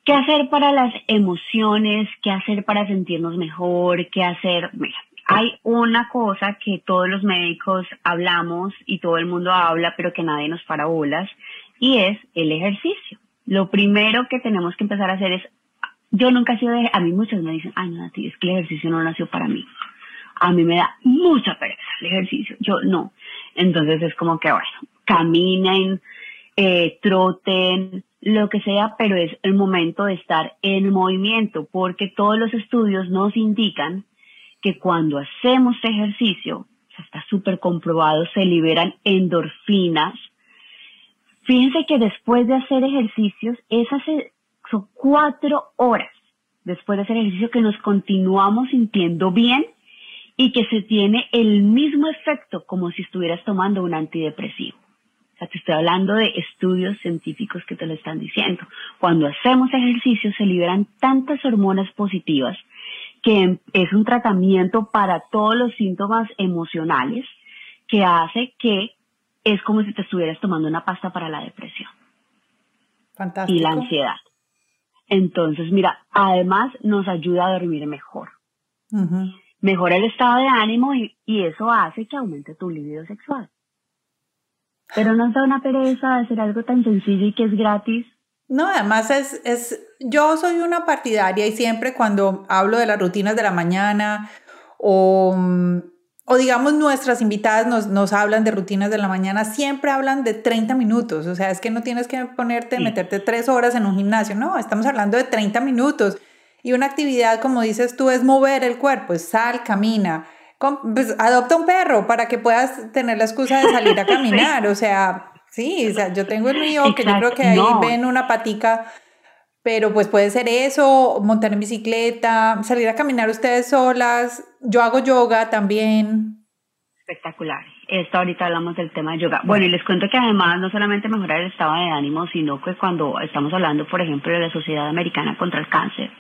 ¿Qué hacer para las emociones? ¿Qué hacer para sentirnos mejor? ¿Qué hacer? Mira, hay una cosa que todos los médicos hablamos y todo el mundo habla, pero que nadie nos para bolas, y es el ejercicio. Lo primero que tenemos que empezar a hacer es, yo nunca he sido de, a mí muchos me dicen, ay no, es que el ejercicio no nació para mí. A mí me da mucha pereza el ejercicio, yo no. Entonces es como que, bueno, caminen, eh, troten, lo que sea, pero es el momento de estar en movimiento, porque todos los estudios nos indican que cuando hacemos ejercicio, está súper comprobado, se liberan endorfinas. Fíjense que después de hacer ejercicios, esas son cuatro horas después de hacer ejercicio que nos continuamos sintiendo bien y que se tiene el mismo efecto como si estuvieras tomando un antidepresivo. O sea, te estoy hablando de estudios científicos que te lo están diciendo. Cuando hacemos ejercicio se liberan tantas hormonas positivas que es un tratamiento para todos los síntomas emocionales que hace que es como si te estuvieras tomando una pasta para la depresión. Fantástico. Y la ansiedad. Entonces, mira, además nos ayuda a dormir mejor. Mejora el estado de ánimo y, y, eso hace que aumente tu libido sexual. Pero no da una pereza hacer algo tan sencillo y que es gratis. No, además es, es, yo soy una partidaria y siempre cuando hablo de las rutinas de la mañana o, o digamos nuestras invitadas nos, nos hablan de rutinas de la mañana, siempre hablan de 30 minutos, o sea, es que no tienes que ponerte, meterte tres horas en un gimnasio, no, estamos hablando de 30 minutos. Y una actividad, como dices tú, es mover el cuerpo, es sal, camina, pues, adopta un perro para que puedas tener la excusa de salir a caminar, o sea, Sí, o sea, yo tengo el mío, que yo creo que ahí ven una patica, pero pues puede ser eso, montar en bicicleta, salir a caminar ustedes solas. Yo hago yoga también. Espectacular. Esto ahorita hablamos del tema de yoga. Bueno, y les cuento que además no solamente mejorar el estado de ánimo, sino que cuando estamos hablando, por ejemplo, de la Sociedad Americana contra el Cáncer,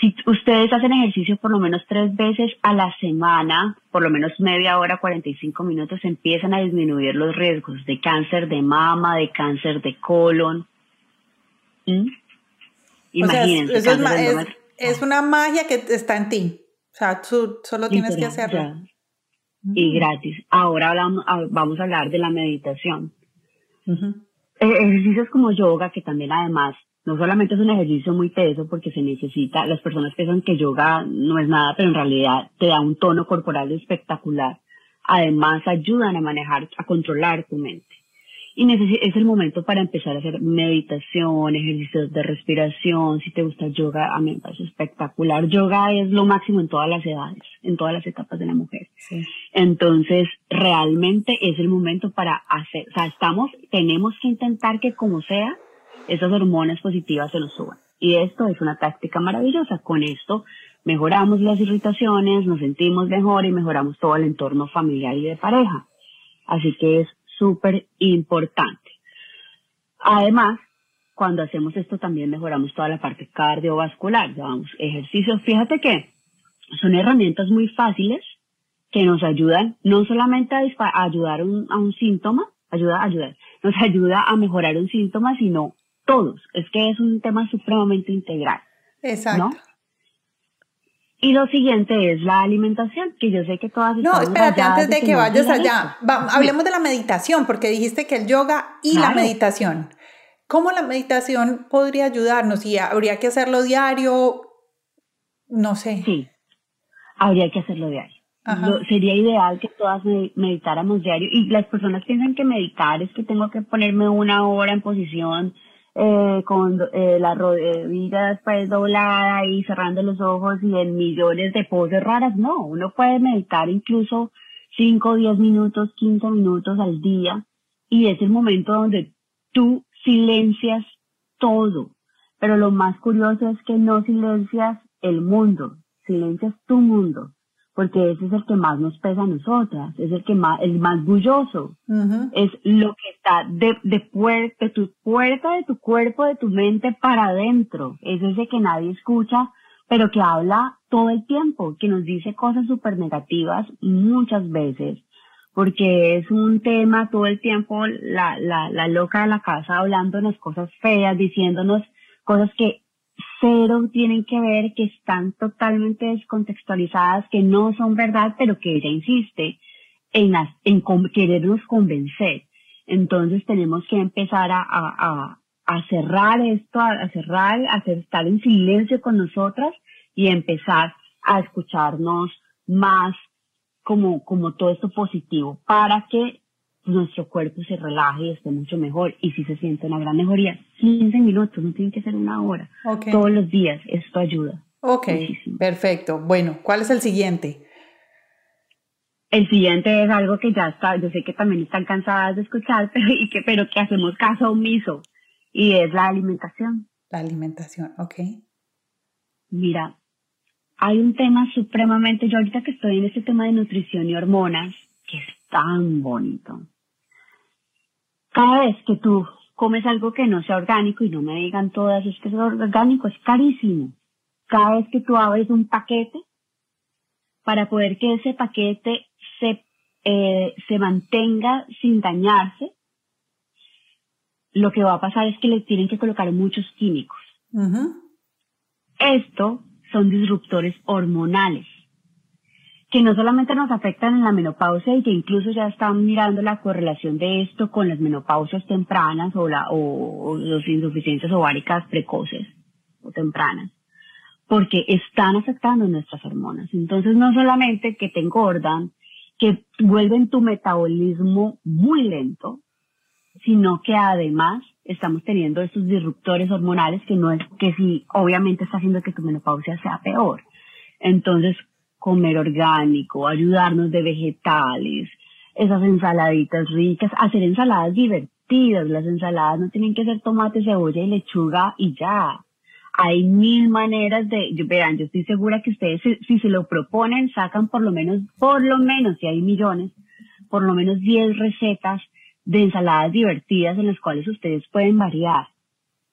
si ustedes hacen ejercicio por lo menos tres veces a la semana, por lo menos media hora, 45 minutos, empiezan a disminuir los riesgos de cáncer de mama, de cáncer de colon. ¿Mm? Imagínense. es, una magia que está en ti. O sea, tú solo tienes que hacerlo. Y gratis. Ahora hablamos, vamos a hablar de la meditación. E-, ejercicios como yoga, que también además no solamente es un ejercicio muy teso porque se necesita, las personas piensan que yoga no es nada, pero en realidad te da un tono corporal espectacular. Además ayudan a manejar, a controlar tu mente. Y es el momento para empezar a hacer meditación, ejercicios de respiración. Si te gusta yoga, a mí me parece espectacular. Yoga es lo máximo en todas las edades, en todas las etapas de la mujer. Entonces, realmente es el momento para hacer, o sea, estamos, tenemos que intentar que como sea, esas hormonas positivas se nos suban. Y esto es una táctica maravillosa. Con esto mejoramos las irritaciones, nos sentimos mejor y mejoramos todo el entorno familiar y de pareja. Así que es súper importante. Además, cuando hacemos esto también mejoramos toda la parte cardiovascular. Llevamos ejercicios. Fíjate que son herramientas muy fáciles que nos ayudan no solamente a, ayudar a un síntoma, ayuda a ayudar, nos ayuda a mejorar un síntoma, sino todos. Es que es un tema supremamente integral. Exacto. Y lo siguiente es la alimentación, que yo sé que todas No, espérate, antes de que, vayas allá, hablemos de la meditación, porque dijiste que el yoga y la meditación. ¿Cómo la meditación podría ayudarnos? ¿Y habría que hacerlo diario? No sé. Sí, habría que hacerlo diario. sería ideal que todas meditáramos diario. Y las personas piensan que meditar es que tengo que ponerme una hora en posición eh, con eh, la rodilla después doblada y cerrando los ojos y en millones de poses raras. No, uno puede meditar incluso 5, 10 minutos, 15 minutos al día y es el momento donde tú silencias todo. Pero lo más curioso es que no silencias el mundo, silencias tu mundo porque ese es el que más nos pesa a nosotras, es el que más, el más bulloso, es lo que está de, de, puerta, de tu puerta, de tu cuerpo, de tu mente para adentro, es ese que nadie escucha, pero que habla todo el tiempo, que nos dice cosas súper negativas muchas veces, porque es un tema todo el tiempo, la, la, la loca de la casa hablándonos cosas feas, diciéndonos cosas que cero tienen que ver, que están totalmente descontextualizadas, que no son verdad, pero que ella insiste en, en querernos convencer. Entonces tenemos que empezar a, a, a cerrar esto, a, cerrar, a estar en silencio con nosotras y empezar a escucharnos más como, como todo esto positivo para que nuestro cuerpo se relaje y esté mucho mejor. Y si se siente una gran mejoría, 15 minutos, no tiene que ser una hora. Todos los días, esto ayuda. Ok, perfecto. Bueno, ¿cuál es el siguiente? El siguiente es algo que ya está, yo sé que también están cansadas de escuchar, pero, y que, pero que hacemos caso omiso, y es la alimentación. La alimentación, ok. Mira, hay un tema supremamente, yo ahorita que estoy en este tema de nutrición y hormonas, que es tan bonito. Cada vez que tú comes algo que no sea orgánico, y no me digan todas, es que es orgánico, es carísimo. Cada vez que tú abres un paquete, para poder que ese paquete se, eh, se mantenga sin dañarse, lo que va a pasar es que le tienen que colocar muchos químicos. Esto son disruptores hormonales que no solamente nos afectan en la menopausia y que incluso ya están mirando la correlación de esto con las menopausias tempranas o, la, o, las insuficiencias ováricas precoces o tempranas, porque están afectando nuestras hormonas. Entonces no solamente que te engordan, que vuelven tu metabolismo muy lento, sino que además estamos teniendo estos disruptores hormonales que no es que sí, obviamente está haciendo que tu menopausia sea peor. Entonces, comer orgánico, ayudarnos de vegetales, esas ensaladitas ricas, hacer ensaladas divertidas. Las ensaladas no tienen que ser tomate, cebolla y lechuga y ya. Hay mil maneras de, verán, yo estoy segura que ustedes si, se lo proponen, sacan por lo menos, por lo menos, si hay millones, por lo menos 10 recetas de ensaladas divertidas en las cuales ustedes pueden variar.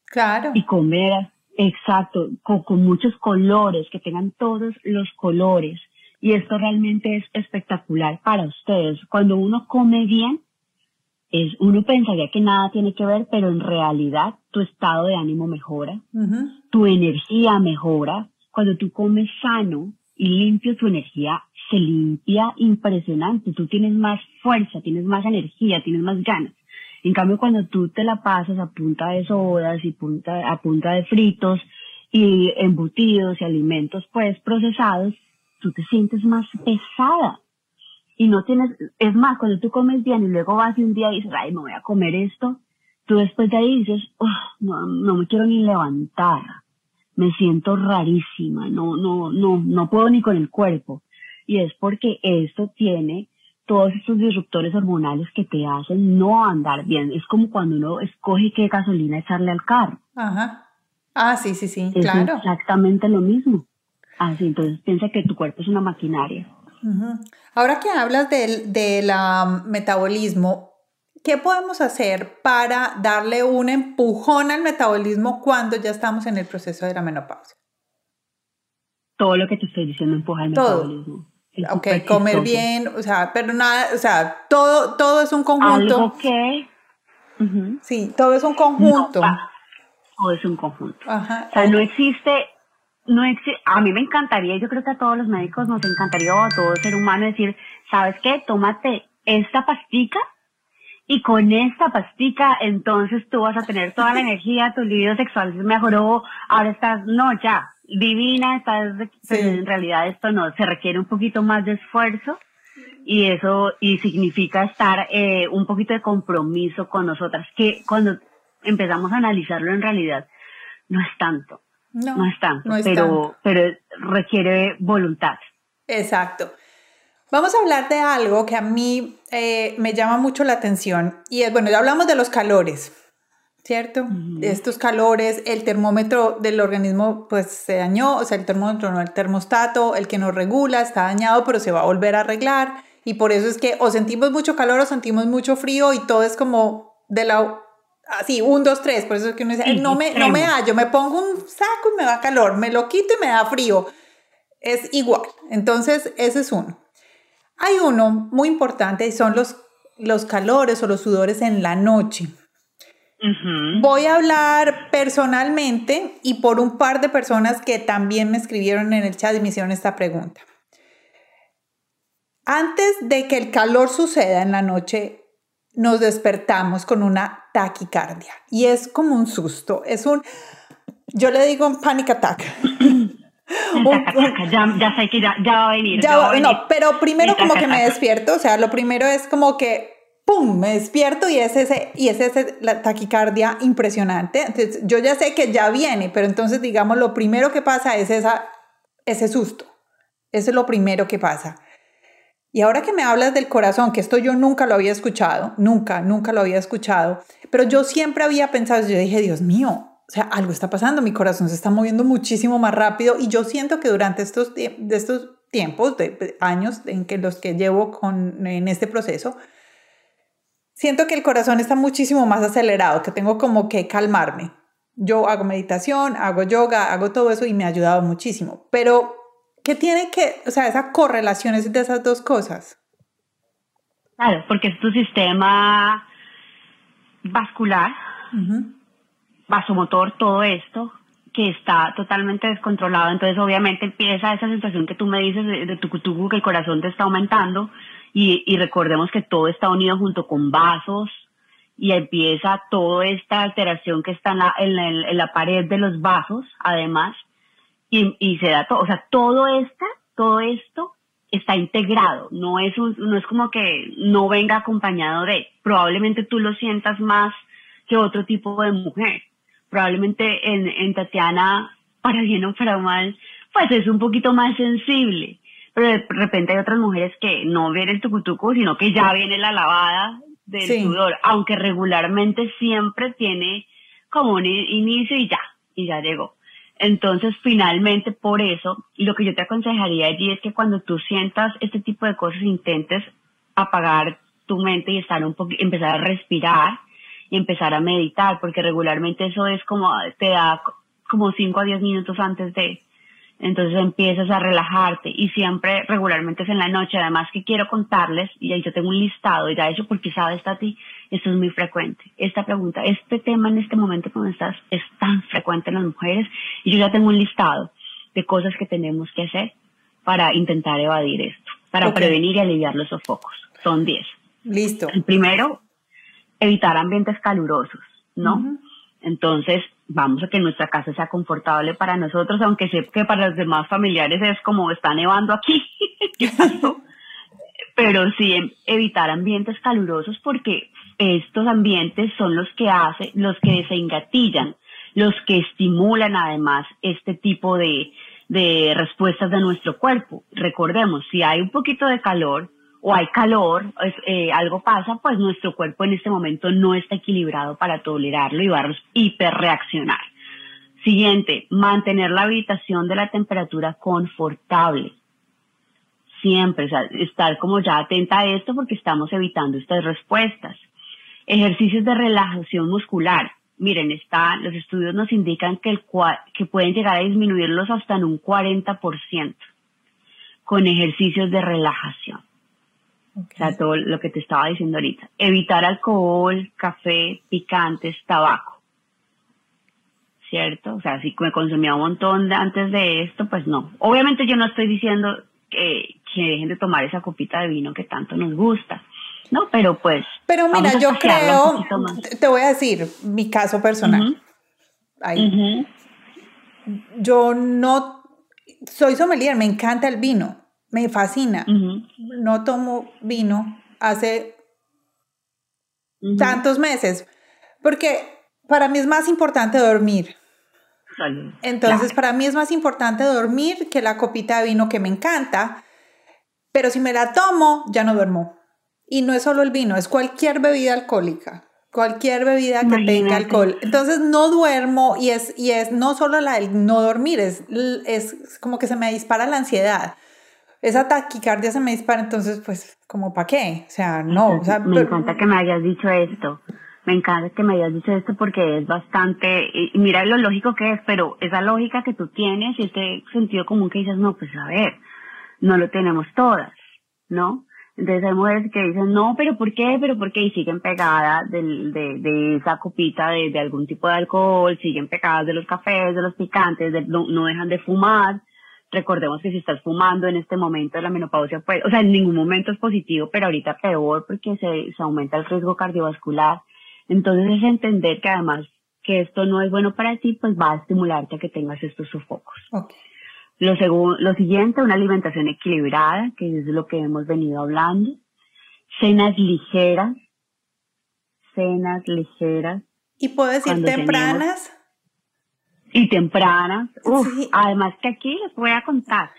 Claro. Y comer, exacto, con, muchos colores, que tengan todos los colores. Y esto realmente es espectacular para ustedes. Cuando uno come bien, es, uno pensaría que nada tiene que ver, pero en realidad tu estado de ánimo mejora, tu energía mejora. Cuando tú comes sano y limpio, tu energía se limpia impresionante, tú tienes más fuerza, tienes más energía, tienes más ganas. En cambio, cuando tú te la pasas a punta de sodas y punta, a punta de fritos y embutidos y alimentos pues procesados, tú te sientes más pesada. Y no tienes, es más, cuando tú comes bien y luego vas y un día dices, ay, me voy a comer esto, tú después de ahí dices, no, no me quiero ni levantar, me siento rarísima, no, no, no, no puedo ni con el cuerpo y es porque esto tiene todos estos disruptores hormonales que te hacen no andar bien. Es como cuando uno escoge qué gasolina echarle al carro. Ajá. Ah, sí, sí, sí, es claro. exactamente lo mismo. Así, entonces piensa que tu cuerpo es una maquinaria. Ahora que hablas del, del metabolismo, ¿qué podemos hacer para darle un empujón al metabolismo cuando ya estamos en el proceso de la menopausia? Todo lo que te estoy diciendo empuja al metabolismo. Ok, comer bien, o sea, pero nada, o sea, todo, todo es un conjunto. Algo que... Sí, todo es un conjunto. todo es un conjunto. Ajá. O sea, no existe, no existe, a mí me encantaría, yo creo que a todos los médicos nos encantaría, o a todo ser humano decir, ¿sabes qué? Tómate esta pastica y con esta pastica entonces tú vas a tener toda la energía, tu libido sexual mejoró, ahora estás, no, ya, divina, en realidad esto no, se requiere un poquito más de esfuerzo y eso y significa estar eh, un poquito de compromiso con nosotras, que cuando empezamos a analizarlo en realidad no es tanto, no, es tanto, pero, pero requiere voluntad. Exacto. Vamos a hablar de algo que a mí eh, me llama mucho la atención y es, bueno, ya hablamos de los calores, ¿cierto? Estos calores, el termómetro del organismo pues se dañó, o sea, el termómetro no, el termostato, el que nos regula está dañado, pero se va a volver a arreglar y por eso es que o sentimos mucho calor o sentimos mucho frío y todo es como de la así, un, dos, tres, por eso es que uno dice, no me, no me da, yo me pongo un saco y me da calor, me lo quito y me da frío. Es igual. Entonces, ese es uno. Hay uno muy importante y son los, los calores o los sudores en la noche. Voy a hablar personalmente y por un par de personas que también me escribieron en el chat y me hicieron esta pregunta. Antes de que el calor suceda en la noche, nos despertamos con una taquicardia y es como un susto, es un, yo le digo un panic attack. ya, sé que ya, va a venir. No, pero primero como que me despierto, o sea, lo primero es como que, ¡pum!, me despierto y es ese, y es ese, la taquicardia impresionante. Entonces, yo ya sé que ya viene, pero entonces, digamos, lo primero que pasa es esa, ese susto. Eso es lo primero que pasa. Y ahora que me hablas del corazón, que esto yo nunca lo había escuchado, nunca, nunca lo había escuchado, pero yo siempre había pensado, yo dije, Dios mío, o sea, algo está pasando, mi corazón se está moviendo muchísimo más rápido y yo siento que durante estos, de estos tiempos, de años en que los que llevo con, en este proceso, siento que el corazón está muchísimo más acelerado, que tengo como que calmarme. Yo hago meditación, hago yoga, hago todo eso y me ha ayudado muchísimo. Pero, ¿qué tiene que, o sea, esa correlación es de esas dos cosas? Claro, porque es tu sistema vascular vasomotor, todo esto, que está totalmente descontrolado. Entonces, obviamente, empieza esa sensación que tú me dices de, de tu, que el corazón te está aumentando. Y, y, recordemos que todo está unido junto con vasos y empieza toda esta alteración que está en la, en la, pared de los vasos, además, y, y, se da todo. O sea, todo, esta, todo esto está integrado. No es, no es como que no venga acompañado de. Probablemente tú lo sientas más que otro tipo de mujer probablemente en, en Tatiana, para bien o para mal, pues es un poquito más sensible. Pero de repente hay otras mujeres que no ven el tucutuco, sino que ya viene la lavada del sudor, aunque regularmente siempre tiene como un inicio y ya, y ya llegó. Entonces, finalmente, por eso, lo que yo te aconsejaría allí es que cuando tú sientas este tipo de cosas, intentes apagar tu mente y estar un empezar a respirar, y empezar a meditar, porque regularmente eso es como, te da como 5 a 10 minutos antes de, entonces empiezas a relajarte y siempre regularmente es en la noche, además que quiero contarles, y ahí yo tengo un listado, y ya eso porque sabes, Tati, esto es muy frecuente. Esta pregunta, este tema en este momento cuando estás es tan frecuente en las mujeres, y yo ya tengo un listado de cosas que tenemos que hacer para intentar evadir esto, para prevenir y aliviar los sofocos. Son 10. Listo. El primero evitar ambientes calurosos, ¿no? Entonces, vamos a que nuestra casa sea confortable para nosotros, aunque sé que para los demás familiares es como está nevando aquí, pero sí em, evitar ambientes calurosos porque estos ambientes son los que hacen, los que desengatillan, los que estimulan además este tipo de, de respuestas de nuestro cuerpo. Recordemos, si hay un poquito de calor, o hay calor, eh, algo pasa, pues nuestro cuerpo en este momento no está equilibrado para tolerarlo y va a hiperreaccionar. Siguiente, mantener la habitación de la temperatura confortable. Siempre, estar como ya atenta a esto porque estamos evitando estas respuestas. Ejercicios de relajación muscular. Miren, está, los estudios nos indican que, el, que pueden llegar a disminuirlos hasta en un 40% con ejercicios de relajación. O sea, todo lo que te estaba diciendo ahorita. Evitar alcohol, café, picantes, tabaco. ¿Cierto? O sea, si me consumía un montón antes de esto, pues no. Obviamente yo no estoy diciendo que, que dejen de tomar esa copita de vino que tanto nos gusta. No, pero pues. Pero mira, yo creo, te voy a decir mi caso personal. Yo no soy sommelier, me encanta el vino me fascina. No tomo vino hace tantos meses, porque para mí es más importante dormir. Entonces, para mí es más importante dormir que la copita de vino que me encanta, pero si me la tomo, ya no duermo. Y no es solo el vino, es cualquier bebida alcohólica, cualquier bebida que tenga alcohol. Entonces no duermo y es, y es no solo la del no dormir, es, es como que se me dispara la ansiedad esa taquicardia se me dispara, entonces, pues, como para qué? O sea, no. O sea, me encanta que me hayas dicho esto. Me encanta que me hayas dicho esto porque es bastante, y mira lo lógico que es, pero esa lógica que tú tienes y este sentido común que dices, no, pues a ver, no lo tenemos todas, ¿no? Entonces hay mujeres que dicen, no, pero ¿por qué? ¿Pero por qué? Y siguen pegadas de, de, de esa copita de, de, algún tipo de alcohol, siguen pegadas de los cafés, de los picantes, no, no, dejan de fumar. Recordemos que si estás fumando en este momento de la menopausia, pues, o sea, en ningún momento es positivo, pero ahorita peor porque se, se aumenta el riesgo cardiovascular. Entonces es entender que además que esto no es bueno para ti, pues va a estimularte a que tengas estos sofocos. Okay. Lo, lo siguiente, una alimentación equilibrada, que es lo que hemos venido hablando. Cenas ligeras, cenas ligeras. ¿Y puedo decir tempranas? Y tempranas. Uf, Además que aquí les voy a contar.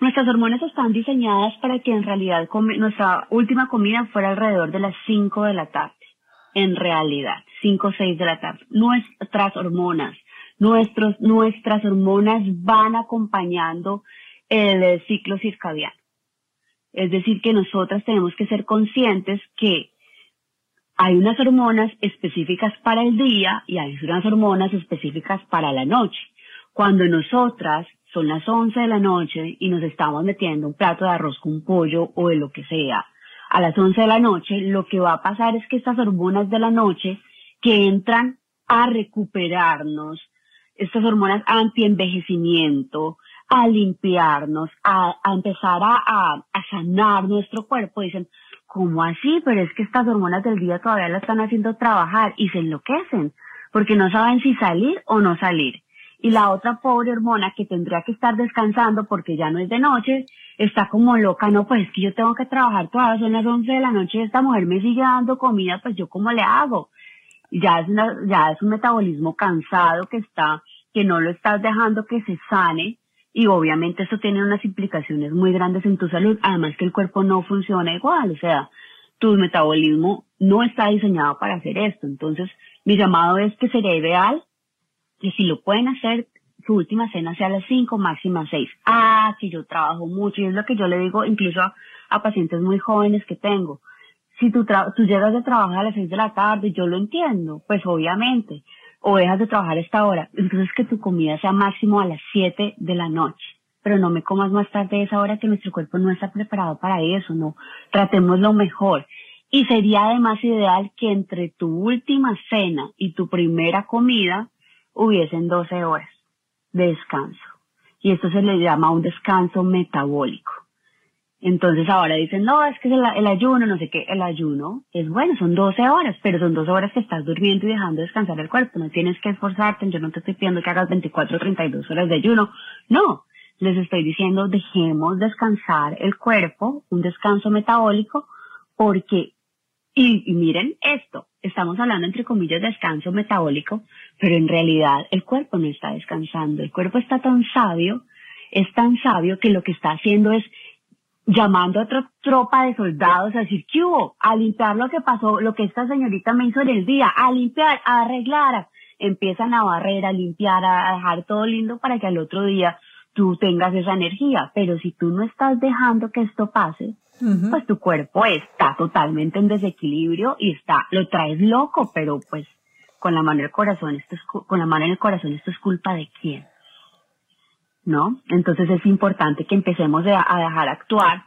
Nuestras hormonas están diseñadas para que en realidad nuestra última comida fuera alrededor de las 5 de la tarde. En realidad, 5 o 6 de la tarde. Nuestras hormonas nuestros, nuestras hormonas van acompañando el ciclo circadiano. Es decir, que nosotras tenemos que ser conscientes que hay unas hormonas específicas para el día y hay unas hormonas específicas para la noche. Cuando nosotras son las 11 de la noche y nos estamos metiendo un plato de arroz con pollo o de lo que sea, a las 11 de la noche, lo que va a pasar es que estas hormonas de la noche que entran a recuperarnos estas hormonas anti-envejecimiento, a limpiarnos, a, empezar a, sanar nuestro cuerpo. Dicen, ¿cómo así? Pero es que estas hormonas del día todavía la están haciendo trabajar y se enloquecen porque no saben si salir o no salir. Y la otra pobre hormona que tendría que estar descansando porque ya no es de noche, está como loca, no, pues es que yo tengo que trabajar todas, son las 11 de la noche y esta mujer me sigue dando comida, pues yo cómo le hago ya es, una, ya es un metabolismo cansado que está, que no lo estás dejando que se sane y obviamente eso tiene unas implicaciones muy grandes en tu salud, además que el cuerpo no funciona igual, o sea, tu metabolismo no está diseñado para hacer esto. Entonces, mi llamado es que sería ideal que si lo pueden hacer, su última cena sea a las 5, máxima 6. Ah, que yo trabajo mucho y es lo que yo le digo incluso a, pacientes muy jóvenes que tengo si tú, tú llegas de trabajar a las seis de la tarde, yo lo entiendo, pues obviamente, o dejas de trabajar esta hora, entonces que tu comida sea máximo a las siete de la noche, pero no me comas más tarde esa hora que nuestro cuerpo no está preparado para eso, no, tratemos lo mejor. Y sería además ideal que entre tu última cena y tu primera comida hubiesen 12 horas de descanso. Y esto se le llama un descanso metabólico. Entonces ahora dicen, no, es que el, el, ayuno, no sé qué, el ayuno es bueno, son 12 horas, pero son 12 horas que estás durmiendo y dejando descansar el cuerpo, no tienes que esforzarte, yo no te estoy pidiendo que hagas 24 o 32 horas de ayuno, no, les estoy diciendo, dejemos descansar el cuerpo, un descanso metabólico, porque, y, y miren esto, estamos hablando entre comillas de descanso metabólico, pero en realidad el cuerpo no está descansando, el cuerpo está tan sabio, es tan sabio que lo que está haciendo es llamando a otra tropa de soldados a decir, ¿qué hubo? A limpiar lo que pasó, lo que esta señorita me hizo en el día, a limpiar, a arreglar. Empiezan a barrer, a limpiar, a dejar todo lindo para que al otro día tú tengas esa energía. Pero si tú no estás dejando que esto pase, pues tu cuerpo está totalmente en desequilibrio y está, lo traes loco, pero pues con la mano en el corazón, esto es, con la mano en el corazón, esto es culpa de quién. ¿No? Entonces es importante que empecemos a, dejar actuar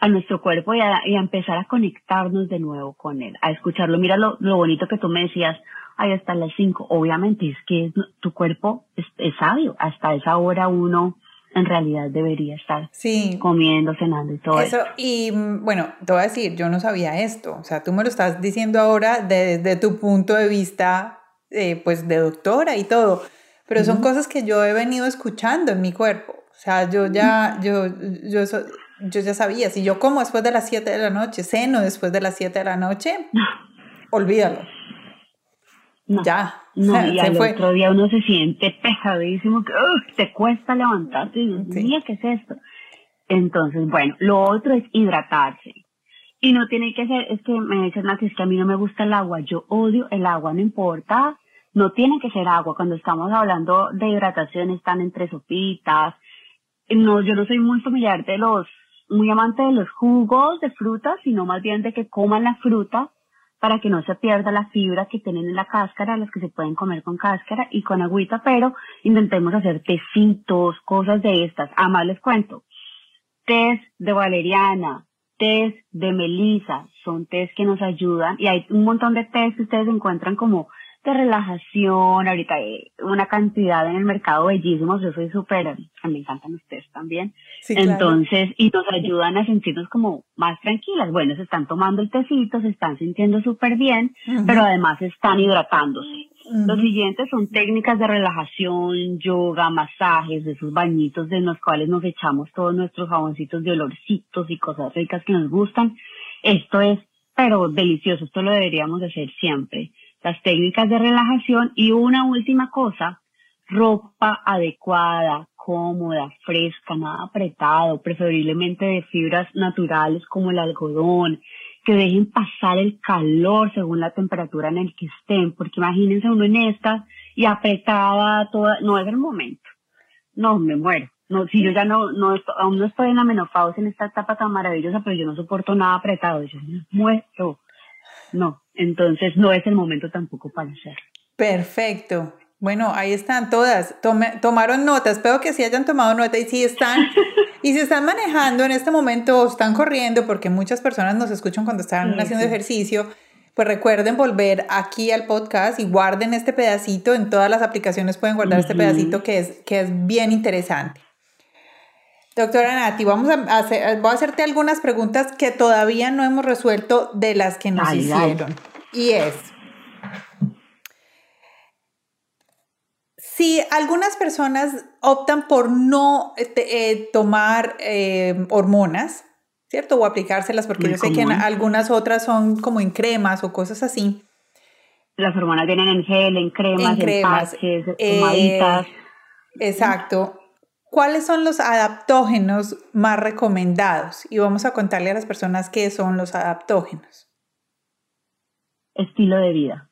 a nuestro cuerpo y a, empezar a conectarnos de nuevo con él, a escucharlo. Mira lo, bonito que tú me decías, ahí hasta las cinco. Obviamente es que tu cuerpo es, sabio. Hasta esa hora uno en realidad debería estar comiendo, cenando y todo eso. Y mm, bueno, te voy a decir, yo no sabía esto. O sea, tú me lo estás diciendo ahora desde tu punto de vista, eh, pues de doctora y todo pero son cosas que yo he venido escuchando en mi cuerpo. O sea, yo ya, yo, yo, yo ya sabía, si yo como después de las 7 de la noche, ceno después de las 7 de la noche, olvídalo. Ya. No, y al otro día uno se siente pesadísimo, que te cuesta levantarte y dices, ¿qué es esto? Entonces, bueno, lo otro es hidratarse. Y no tiene que ser, es que me dicen, es que a mí no me gusta el agua, yo odio el agua, no importa no tiene que ser agua. Cuando estamos hablando de hidratación están entre sopitas. No, yo no soy muy familiar de los, muy amante de los jugos de frutas, sino más bien de que coman la fruta para que no se pierda la fibra que tienen en la cáscara, las que se pueden comer con cáscara y con agüita, pero intentemos hacer tecitos, cosas de estas. Además les cuento, test de valeriana, test de melisa, son test que nos ayudan y hay un montón de test que ustedes encuentran como de relajación, ahorita hay una cantidad en el mercado bellísimos, yo soy súper, me encantan ustedes también, entonces, y nos ayudan a sentirnos como más tranquilas, bueno, se están tomando el tecito, se están sintiendo súper bien, pero además están hidratándose. Los siguientes son técnicas de relajación, yoga, masajes, de esos bañitos de los cuales nos echamos todos nuestros jaboncitos de olorcitos y cosas ricas que nos gustan. Esto es, pero delicioso, esto lo deberíamos hacer siempre las técnicas de relajación y una última cosa, ropa adecuada, cómoda, fresca, nada apretado, preferiblemente de fibras naturales como el algodón, que dejen pasar el calor según la temperatura en el que estén, porque imagínense uno en estas y apretada toda, no es el momento. No, me muero. No, si yo ya no, no aún no estoy en la menopausia en esta etapa tan maravillosa, pero yo no soporto nada apretado, yo me muero. No, entonces no es el momento tampoco para hacerlo. Perfecto. Bueno, ahí están todas. tomaron notas. Espero que sí hayan tomado nota y si están y si están manejando en este momento o están corriendo, porque muchas personas nos escuchan cuando están haciendo ejercicio. Pues recuerden volver aquí al podcast y guarden este pedacito. En todas las aplicaciones pueden guardar este pedacito que es, que es bien interesante. Doctora Nati, vamos a hacer, voy a hacerte algunas preguntas que todavía no hemos resuelto de las que nos hicieron. Y es, si algunas personas optan por no este, eh, tomar eh, hormonas, ¿cierto? O aplicárselas, porque yo sé que algunas otras son como en cremas o cosas así. Las hormonas vienen en gel, en cremas, en, cremas, en eh, Exacto. ¿Cuáles son los adaptógenos más recomendados? Y vamos a contarle a las personas qué son los adaptógenos. Estilo de vida.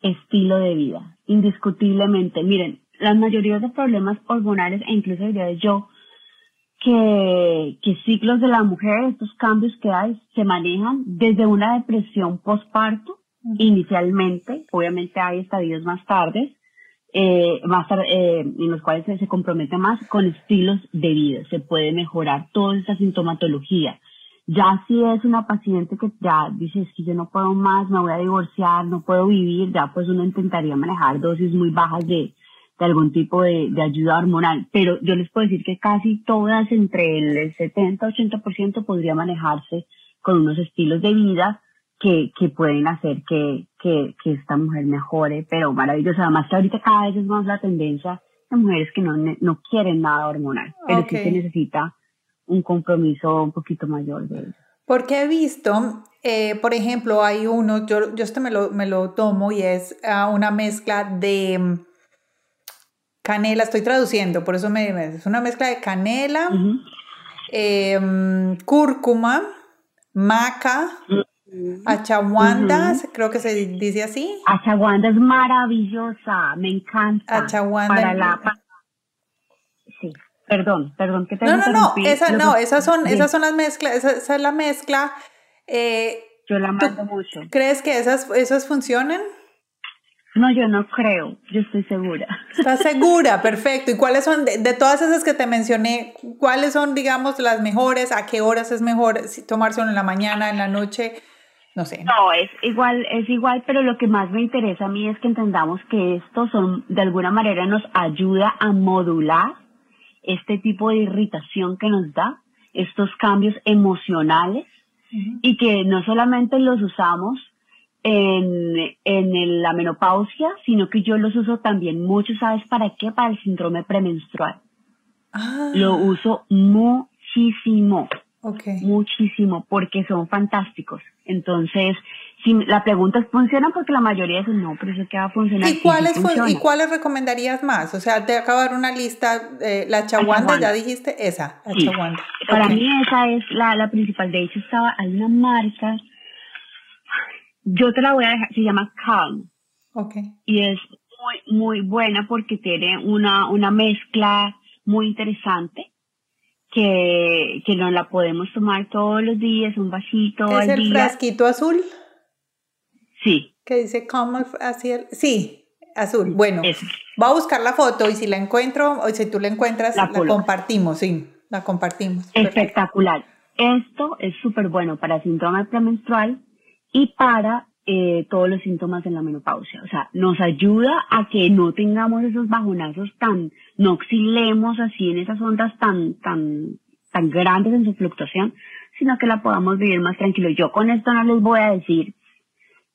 Estilo de vida, indiscutiblemente. Miren, la mayoría de problemas hormonales, e incluso diría yo, que, que ciclos de la mujer, estos cambios que hay, se manejan desde una depresión postparto, inicialmente, obviamente hay estadios más tardes, eh, más eh, en los cuales se, compromete más con estilos de vida. Se puede mejorar toda esa sintomatología. Ya si es una paciente que ya dice, es que yo no puedo más, me voy a divorciar, no puedo vivir, ya pues uno intentaría manejar dosis muy bajas de, de algún tipo de, de, ayuda hormonal. Pero yo les puedo decir que casi todas, entre el 70-80% podría manejarse con unos estilos de vida que, que pueden hacer que, que, que, esta mujer mejore, pero maravilloso. Además que ahorita cada vez es más la tendencia de mujeres que no, no quieren nada hormonal, pero sí se necesita un compromiso un poquito mayor de eso. Porque he visto, eh, por ejemplo, hay uno, yo, yo este me lo, me lo tomo y es uh, una mezcla de mm, canela, estoy traduciendo, por eso me, es una mezcla de canela, eh, mm, cúrcuma, maca, mm. Achaguanda, creo que se dice así. Achaguanda es maravillosa, me encanta. Achaguanda. Para la... Sí, perdón, perdón que te No, no, no, esa, no, esas son, esas son las mezclas, esa, es la mezcla. Eh, yo la mando mucho. ¿Crees que esas, esas funcionan? No, yo no creo, yo estoy segura. ¿Estás segura? Perfecto. ¿Y cuáles son, de, de, todas esas que te mencioné, cuáles son, digamos, las mejores? ¿A qué horas es mejor tomarse en la mañana, en la noche? No sé. No, es igual, es igual, pero lo que más me interesa a mí es que entendamos que esto son, de alguna manera nos ayuda a modular este tipo de irritación que nos da, estos cambios emocionales, y que no solamente los usamos en, en la menopausia, sino que yo los uso también mucho, ¿sabes para qué? Para el síndrome premenstrual. Ah. Lo uso muchísimo. Okay. Muchísimo, porque son fantásticos. Entonces, si la pregunta es, ¿funcionan? Porque la mayoría dicen, no, pero eso que va a funcionar. ¿Y cuáles, ¿Y cuáles recomendarías más? O sea, te acabo de dar una lista, eh, la chaguanda, ya dijiste, esa, la chaguanda. Para mí esa es la, la principal. De hecho, estaba, hay una marca, yo te la voy a dejar, se llama Calm. Okay. Y es muy, muy buena porque tiene una, una mezcla muy interesante que, que no la podemos tomar todos los días, un vasito ¿Es el frasquito azul? Sí. Que dice como así el... Sí, azul. Bueno, va a buscar la foto y si la encuentro, o si tú la encuentras, la, compartimos, sí, la compartimos. Espectacular. Esto es súper bueno para síndrome premenstrual y para eh, todos los síntomas en la menopausia. O sea, nos ayuda a que no tengamos esos bajonazos tan, no oscilemos así en esas ondas tan, tan, tan grandes en su fluctuación, sino que la podamos vivir más tranquilo. Yo con esto no les voy a decir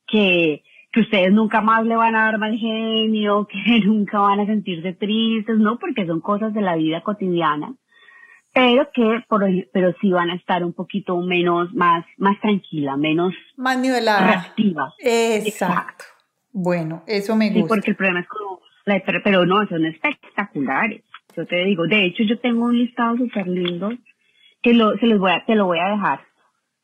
que, que ustedes nunca más le van a dar mal genio, que nunca van a sentirse tristes, no, porque son cosas de la vida cotidiana pero que por, pero sí van a estar un poquito menos más más tranquila, menos más nivelada, reactiva. Exacto. Bueno, eso me gusta. Sí, porque el problema es como pero no, son espectaculares. Yo te digo, de hecho yo tengo un listado súper lindo que lo, se los voy a, te lo voy a dejar.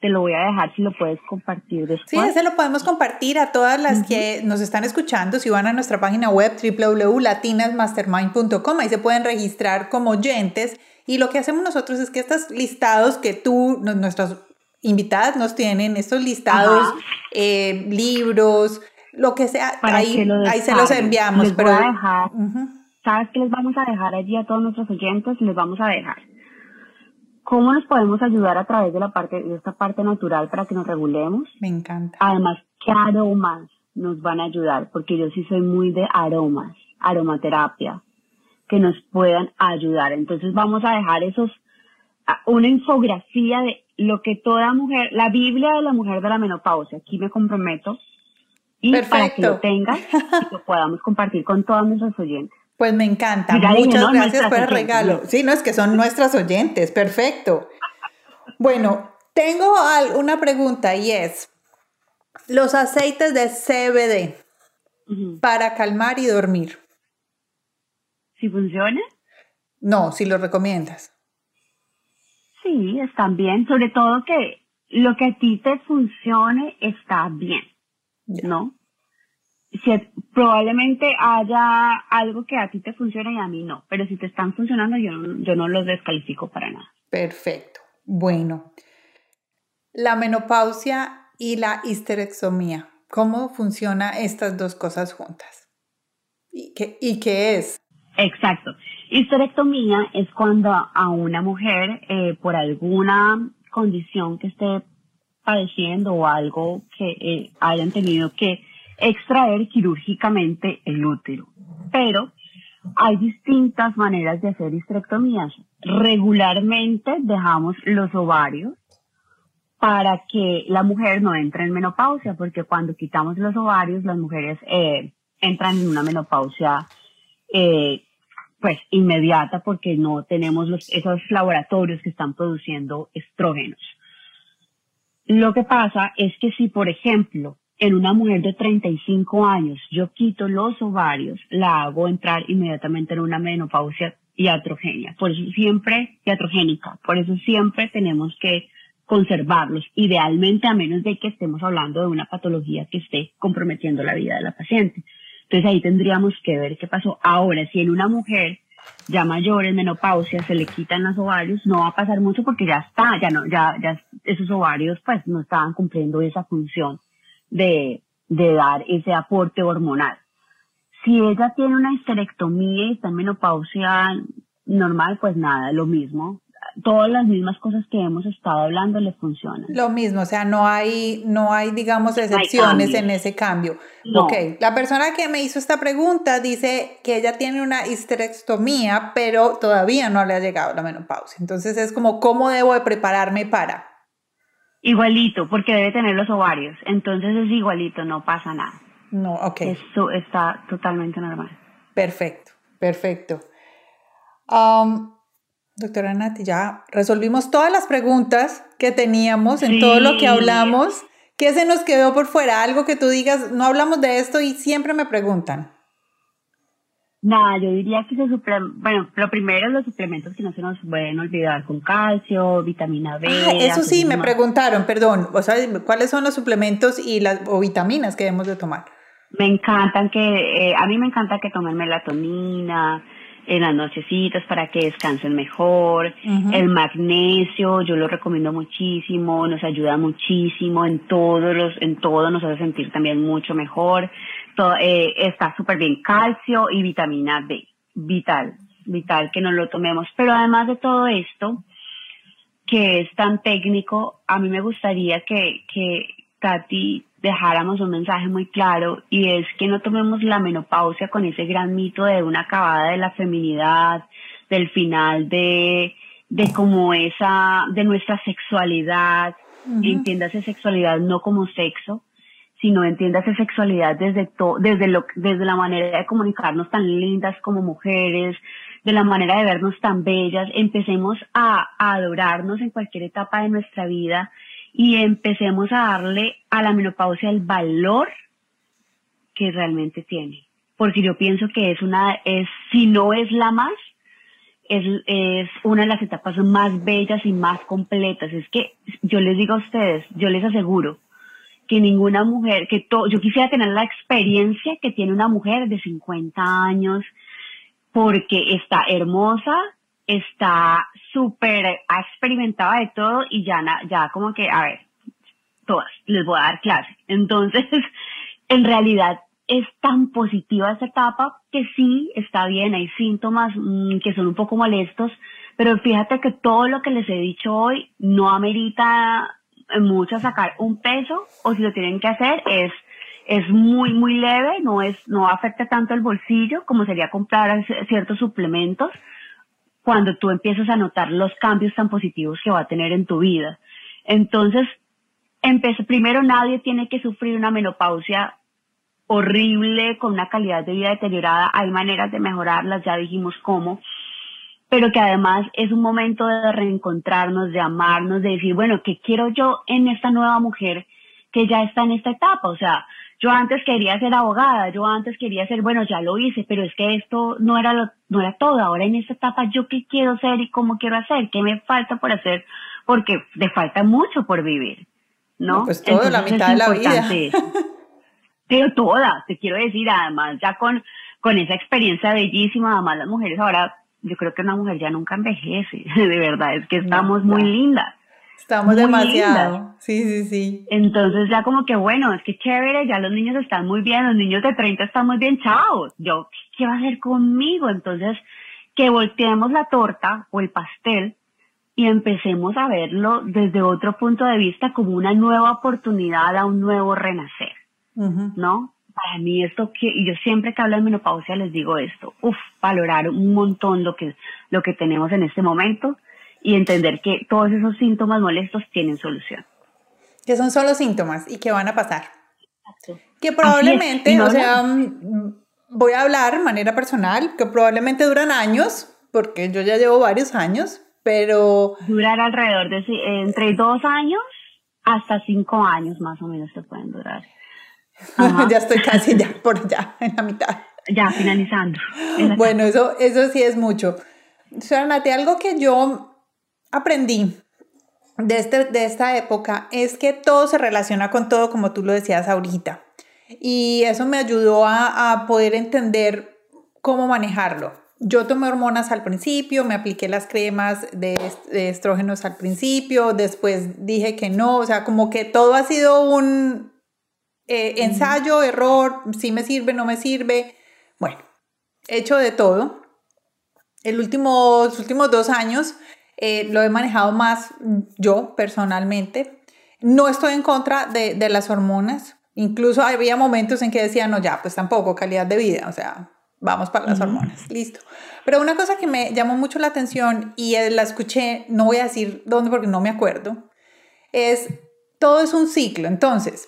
Te lo voy a dejar si lo puedes compartir después. Sí, ese lo podemos compartir a todas las que nos están escuchando. Si van a nuestra página web www.latinasmastermind.com, ahí se pueden registrar como oyentes y lo que hacemos nosotros es que estos listados que tú, nuestras invitadas nos tienen, estos listados, eh, libros, lo que sea, ahí, ahí se los enviamos. Les pero, voy a dejar, ¿Sabes qué les vamos a dejar allí a todos nuestros oyentes? Les vamos a dejar. ¿Cómo nos podemos ayudar a través de la parte de esta parte natural para que nos regulemos? Me encanta. Además, ¿qué aromas nos van a ayudar? Porque yo sí soy muy de aromas, aromaterapia que nos puedan ayudar. Entonces vamos a dejar esos, una infografía de lo que toda mujer, la Biblia de la mujer de la menopausia, aquí me comprometo, y para que lo tengan y lo podamos compartir con todos nuestros oyentes. Pues me encanta. Muchas gracias por el regalo. Sí, no es que son nuestras oyentes. Perfecto. Bueno, tengo una pregunta y es, los aceites de CBD para calmar y dormir si funciona. No, si lo recomiendas. Sí, están bien, sobre todo que lo que a ti te funcione está bien, ¿no? Si, probablemente haya algo que a ti te funcione y a mí no, pero si te están funcionando yo, yo no los descalifico para nada. Perfecto. Bueno, la menopausia y la histerectomía, ¿cómo funcionan estas dos cosas juntas? ¿Y qué, y qué es? Exacto. Histerectomía es cuando a una mujer, eh, por alguna condición que esté padeciendo o algo que eh, hayan tenido que extraer quirúrgicamente el útero. Pero hay distintas maneras de hacer histerectomías. Regularmente dejamos los ovarios para que la mujer no entre en menopausia, porque cuando quitamos los ovarios, las mujeres eh, entran en una menopausia eh, pues inmediata porque no tenemos los, esos laboratorios que están produciendo estrógenos. Lo que pasa es que si, por ejemplo, en una mujer de 35 años yo quito los ovarios, la hago entrar inmediatamente en una menopausia iatrogénica. Por eso siempre, iatrogénica. Por eso siempre tenemos que conservarlos, idealmente a menos de que estemos hablando de una patología que esté comprometiendo la vida de la paciente. Entonces ahí tendríamos que ver qué pasó. Ahora, si en una mujer ya mayor, en menopausia, se le quitan los ovarios, no va a pasar mucho porque ya está, ya no, ya, ya esos ovarios pues no estaban cumpliendo esa función de, de dar ese aporte hormonal. Si ella tiene una histerectomía y está en menopausia normal, pues nada, lo mismo todas las mismas cosas que hemos estado hablando le funcionan. Lo mismo, o sea, no hay, no hay digamos, excepciones en ese cambio. Ok, la persona que me hizo esta pregunta dice que ella tiene una histerectomía, pero todavía no le ha llegado la menopausia. Entonces es como, ¿cómo debo de prepararme para? Igualito, porque debe tener los ovarios. Entonces es igualito, no pasa nada. No, ok. Eso está totalmente normal. Perfecto, perfecto. Um, Doctora Nati, ya resolvimos todas las preguntas que teníamos en todo lo que hablamos. ¿Qué se nos quedó por fuera? Algo que tú digas, no hablamos de esto y siempre me preguntan. Nada, yo diría que se bueno, lo primero los suplementos que no se nos pueden olvidar con calcio, vitamina B. Ah, eso sí, me preguntaron, perdón, o sea, ¿cuáles son los suplementos y las o vitaminas que debemos de tomar? Me encantan que, eh, a mí me encanta que tomen melatonina, en las nochecitas para que descansen mejor. El magnesio, yo lo recomiendo muchísimo, nos ayuda muchísimo en todos los, en todo nos hace sentir también mucho mejor. Todo, eh, está súper bien calcio y vitamina D, vital, vital que nos lo tomemos. Pero además de todo esto, que es tan técnico, a mí me gustaría que, que Tati dejáramos un mensaje muy claro y es que no tomemos la menopausia con ese gran mito de una acabada de la feminidad, del final de, de como esa, de nuestra sexualidad, entiéndase sexualidad no como sexo, sino entiéndase sexualidad desde, to, desde, lo, desde la manera de comunicarnos tan lindas como mujeres, de la manera de vernos tan bellas, empecemos a, a adorarnos en cualquier etapa de nuestra vida y empecemos a darle a la menopausia el valor que realmente tiene. Porque yo pienso que es una, es, si no es la más, es, es una de las etapas más bellas y más completas. Es que yo les digo a ustedes, yo les aseguro que ninguna mujer, que todo, yo quisiera tener la experiencia que tiene una mujer de 50 años, porque está hermosa, está súper, ha experimentado de todo y ya, ya como que, a ver, todas, les voy a dar clase. Entonces, en realidad es tan positiva esta etapa que sí, está bien, hay síntomas mm, que son un poco molestos, pero fíjate que todo lo que les he dicho hoy no amerita mucho sacar un peso o si lo tienen que hacer es es muy muy leve, no es no afecta tanto el bolsillo como sería comprar ciertos suplementos, cuando tú empiezas a notar los cambios tan positivos que va a tener en tu vida. Entonces, primero nadie tiene que sufrir una menopausia horrible con una calidad de vida deteriorada. Hay maneras de mejorarlas, ya dijimos cómo, pero que además es un momento de reencontrarnos, de amarnos, de decir, bueno, ¿qué quiero yo en esta nueva mujer que ya está en esta etapa? O sea, yo antes quería ser abogada, yo antes quería ser, bueno, ya lo hice, pero es que esto no era lo, no era todo. Ahora en esta etapa, ¿yo qué quiero ser y cómo quiero hacer? ¿Qué me falta por hacer? Porque te falta mucho por vivir, ¿no? pues todo, la mitad de la vida. Pero toda, te quiero decir, además, ya con, con esa experiencia bellísima, además las mujeres ahora, yo creo que una mujer ya nunca envejece, de verdad, es que estamos muy lindas. Estamos demasiado. Sí, sí, sí. Entonces ya como que bueno, es que chévere, ya los niños están muy bien, los niños de 30 están muy bien, chao. Yo, ¿qué va a hacer conmigo? Entonces, que volteemos la torta o el pastel y empecemos a verlo desde otro punto de vista como una nueva oportunidad a un nuevo renacer, ¿no? Para mí esto que, y yo siempre que hablo de menopausia les digo esto, uff, valorar un montón lo que, lo que tenemos en este momento, y entender que todos esos síntomas molestos tienen solución. Que son solo síntomas y que van a pasar. Que probablemente, o sea, mm, voy a hablar de manera personal, que probablemente duran años, porque yo ya llevo varios años, pero... Durar alrededor de entre dos años hasta cinco años más o menos se pueden durar. ya estoy casi ya por allá, en la mitad. Ya, finalizando. Bueno, eso, eso sí es mucho. Nati, algo que yo aprendí de, este, de esta época es que todo se relaciona con todo, como tú lo decías ahorita. Y eso me ayudó a, poder entender cómo manejarlo. Yo tomé hormonas al principio, me apliqué las cremas de, estrógenos al principio, después dije que no, o sea, como que todo ha sido un eh, ensayo, error, si me sirve, no me sirve. Bueno, hecho de todo. El último, los últimos dos años eh, lo he manejado más yo personalmente. No estoy en contra de, de, las hormonas. Incluso había momentos en que decía, no, ya, pues tampoco, calidad de vida, o sea, vamos para las hormonas, listo. Pero una cosa que me llamó mucho la atención y la escuché, no voy a decir dónde porque no me acuerdo, es, todo es un ciclo. Entonces,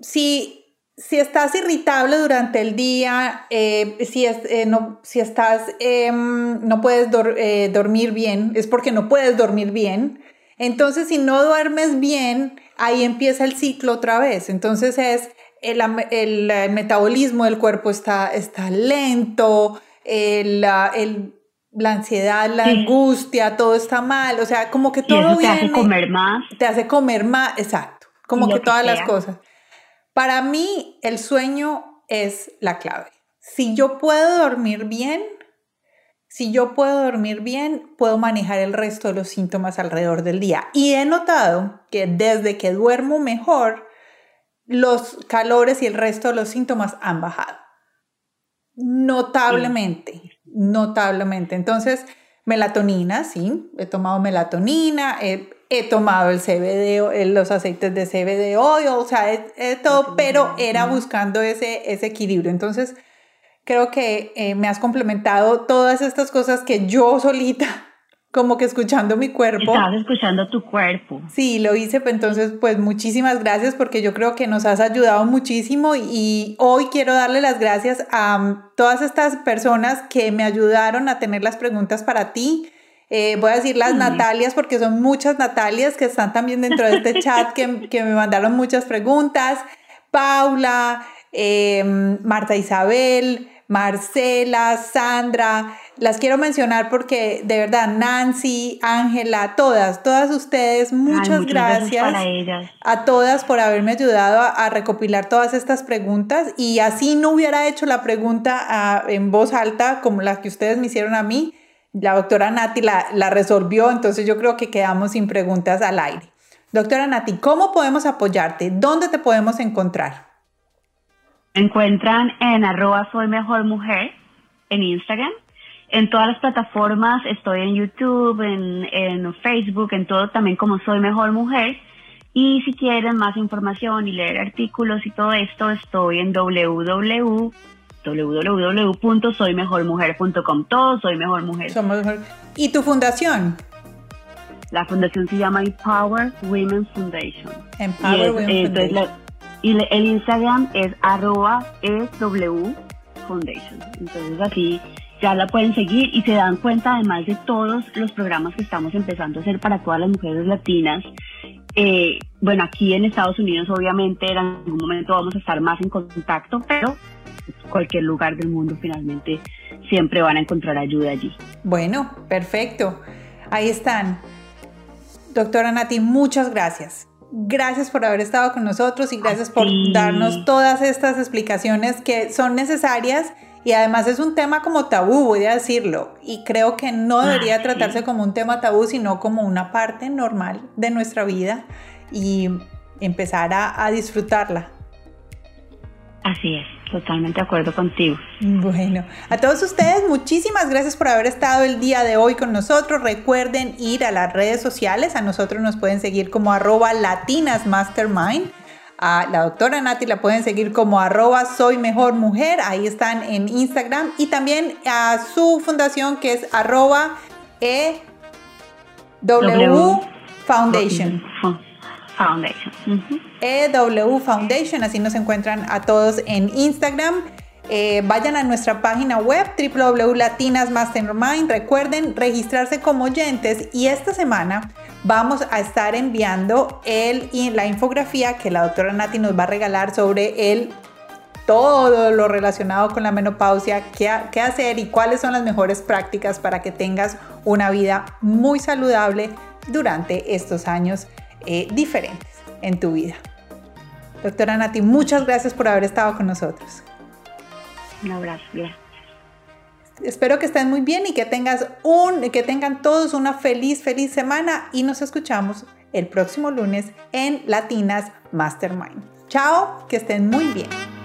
si si estás irritable durante el día, eh, si, eh, no, si estás, em, no puedes eh, dormir bien, es porque no puedes dormir bien. Entonces, si no duermes bien, ahí empieza el ciclo otra vez. Entonces, es el, el, metabolismo del cuerpo está, está lento, el, la ansiedad, la angustia, todo está mal. O sea, como que todo te hace comer más. Te hace comer más, exacto. Como que, todas las cosas. Para mí, el sueño es la clave. Si yo puedo dormir bien, si yo puedo dormir bien, puedo manejar el resto de los síntomas alrededor del día. Y he notado que desde que duermo mejor, los calores y el resto de los síntomas han bajado. Notablemente, notablemente. Entonces, Melatonina, sí, he tomado melatonina, he, tomado el CBD, los aceites de CBD o sea, he, todo, pero era buscando ese, ese equilibrio. Entonces, creo que eh, me has complementado todas estas cosas que yo solita como que escuchando mi cuerpo. Estabas escuchando tu cuerpo. Sí, lo hice, pues, entonces pues muchísimas gracias porque yo creo que nos has ayudado muchísimo y hoy quiero darle las gracias a um, todas estas personas que me ayudaron a tener las preguntas para ti. Eh, voy a decir las Natalias porque son muchas Natalias que están también dentro de este chat que, que me mandaron muchas preguntas. Paula, eh, Marta Isabel, Marcela, Sandra, las quiero mencionar porque de verdad, Nancy, Ángela, todas, todas ustedes, muchas, gracias, a todas por haberme ayudado a, recopilar todas estas preguntas. Y así no hubiera hecho la pregunta ah, en voz alta como la que ustedes me hicieron a mí, la doctora Nati la, la resolvió, entonces yo creo que quedamos sin preguntas al aire. Doctora Nati, ¿cómo podemos apoyarte? ¿Dónde te podemos encontrar? encuentran en arroba soy mejor mujer en Instagram. En todas las plataformas, estoy en YouTube, en, Facebook, en todo también como Soy Mejor Mujer. Y si quieren más información y leer artículos y todo esto, estoy en www www.soymejormujer.com. Todo Soy Mejor Mujer. ¿Y tu fundación? La fundación se llama Empower Women Foundation. Empower Women Foundation. Y el Instagram es arroba EW Foundation. Entonces así ya la pueden seguir y se dan cuenta además de todos los programas que estamos empezando a hacer para todas las mujeres latinas. Eh, bueno, aquí en Estados Unidos obviamente en algún momento vamos a estar más en contacto, pero cualquier lugar del mundo finalmente siempre van a encontrar ayuda allí. Bueno, perfecto. Ahí están. Doctora Nati, muchas gracias. Gracias por haber estado con nosotros y gracias por darnos todas estas explicaciones que son necesarias y además es un tema como tabú, voy a decirlo, y creo que no debería tratarse como un tema tabú, sino como una parte normal de nuestra vida y empezar a, a disfrutarla. Así es. Totalmente de acuerdo contigo. Bueno, a todos ustedes, muchísimas gracias por haber estado el día de hoy con nosotros. Recuerden ir a las redes sociales. A nosotros nos pueden seguir como arroba latinasmastermind. A la doctora Nati la pueden seguir como arroba soy mejor mujer. Ahí están en Instagram. Y también a su fundación que es arroba EW Foundation. Foundation. EW Foundation, así nos encuentran a todos en Instagram. Eh, vayan a nuestra página web www.latinasmastermind. Recuerden registrarse como oyentes y esta semana vamos a estar enviando el, la infografía que la doctora Nati nos va a regalar sobre todo lo relacionado con la menopausia, qué hacer y cuáles son las mejores prácticas para que tengas una vida muy saludable durante estos años eh, diferentes en tu vida. Doctora Nati, muchas gracias por haber estado con nosotros. Un abrazo, Espero que estén muy bien y que tengas un, que tengan todos una feliz, feliz semana y nos escuchamos el próximo lunes en Latinas Mastermind. Chao, que estén muy bien.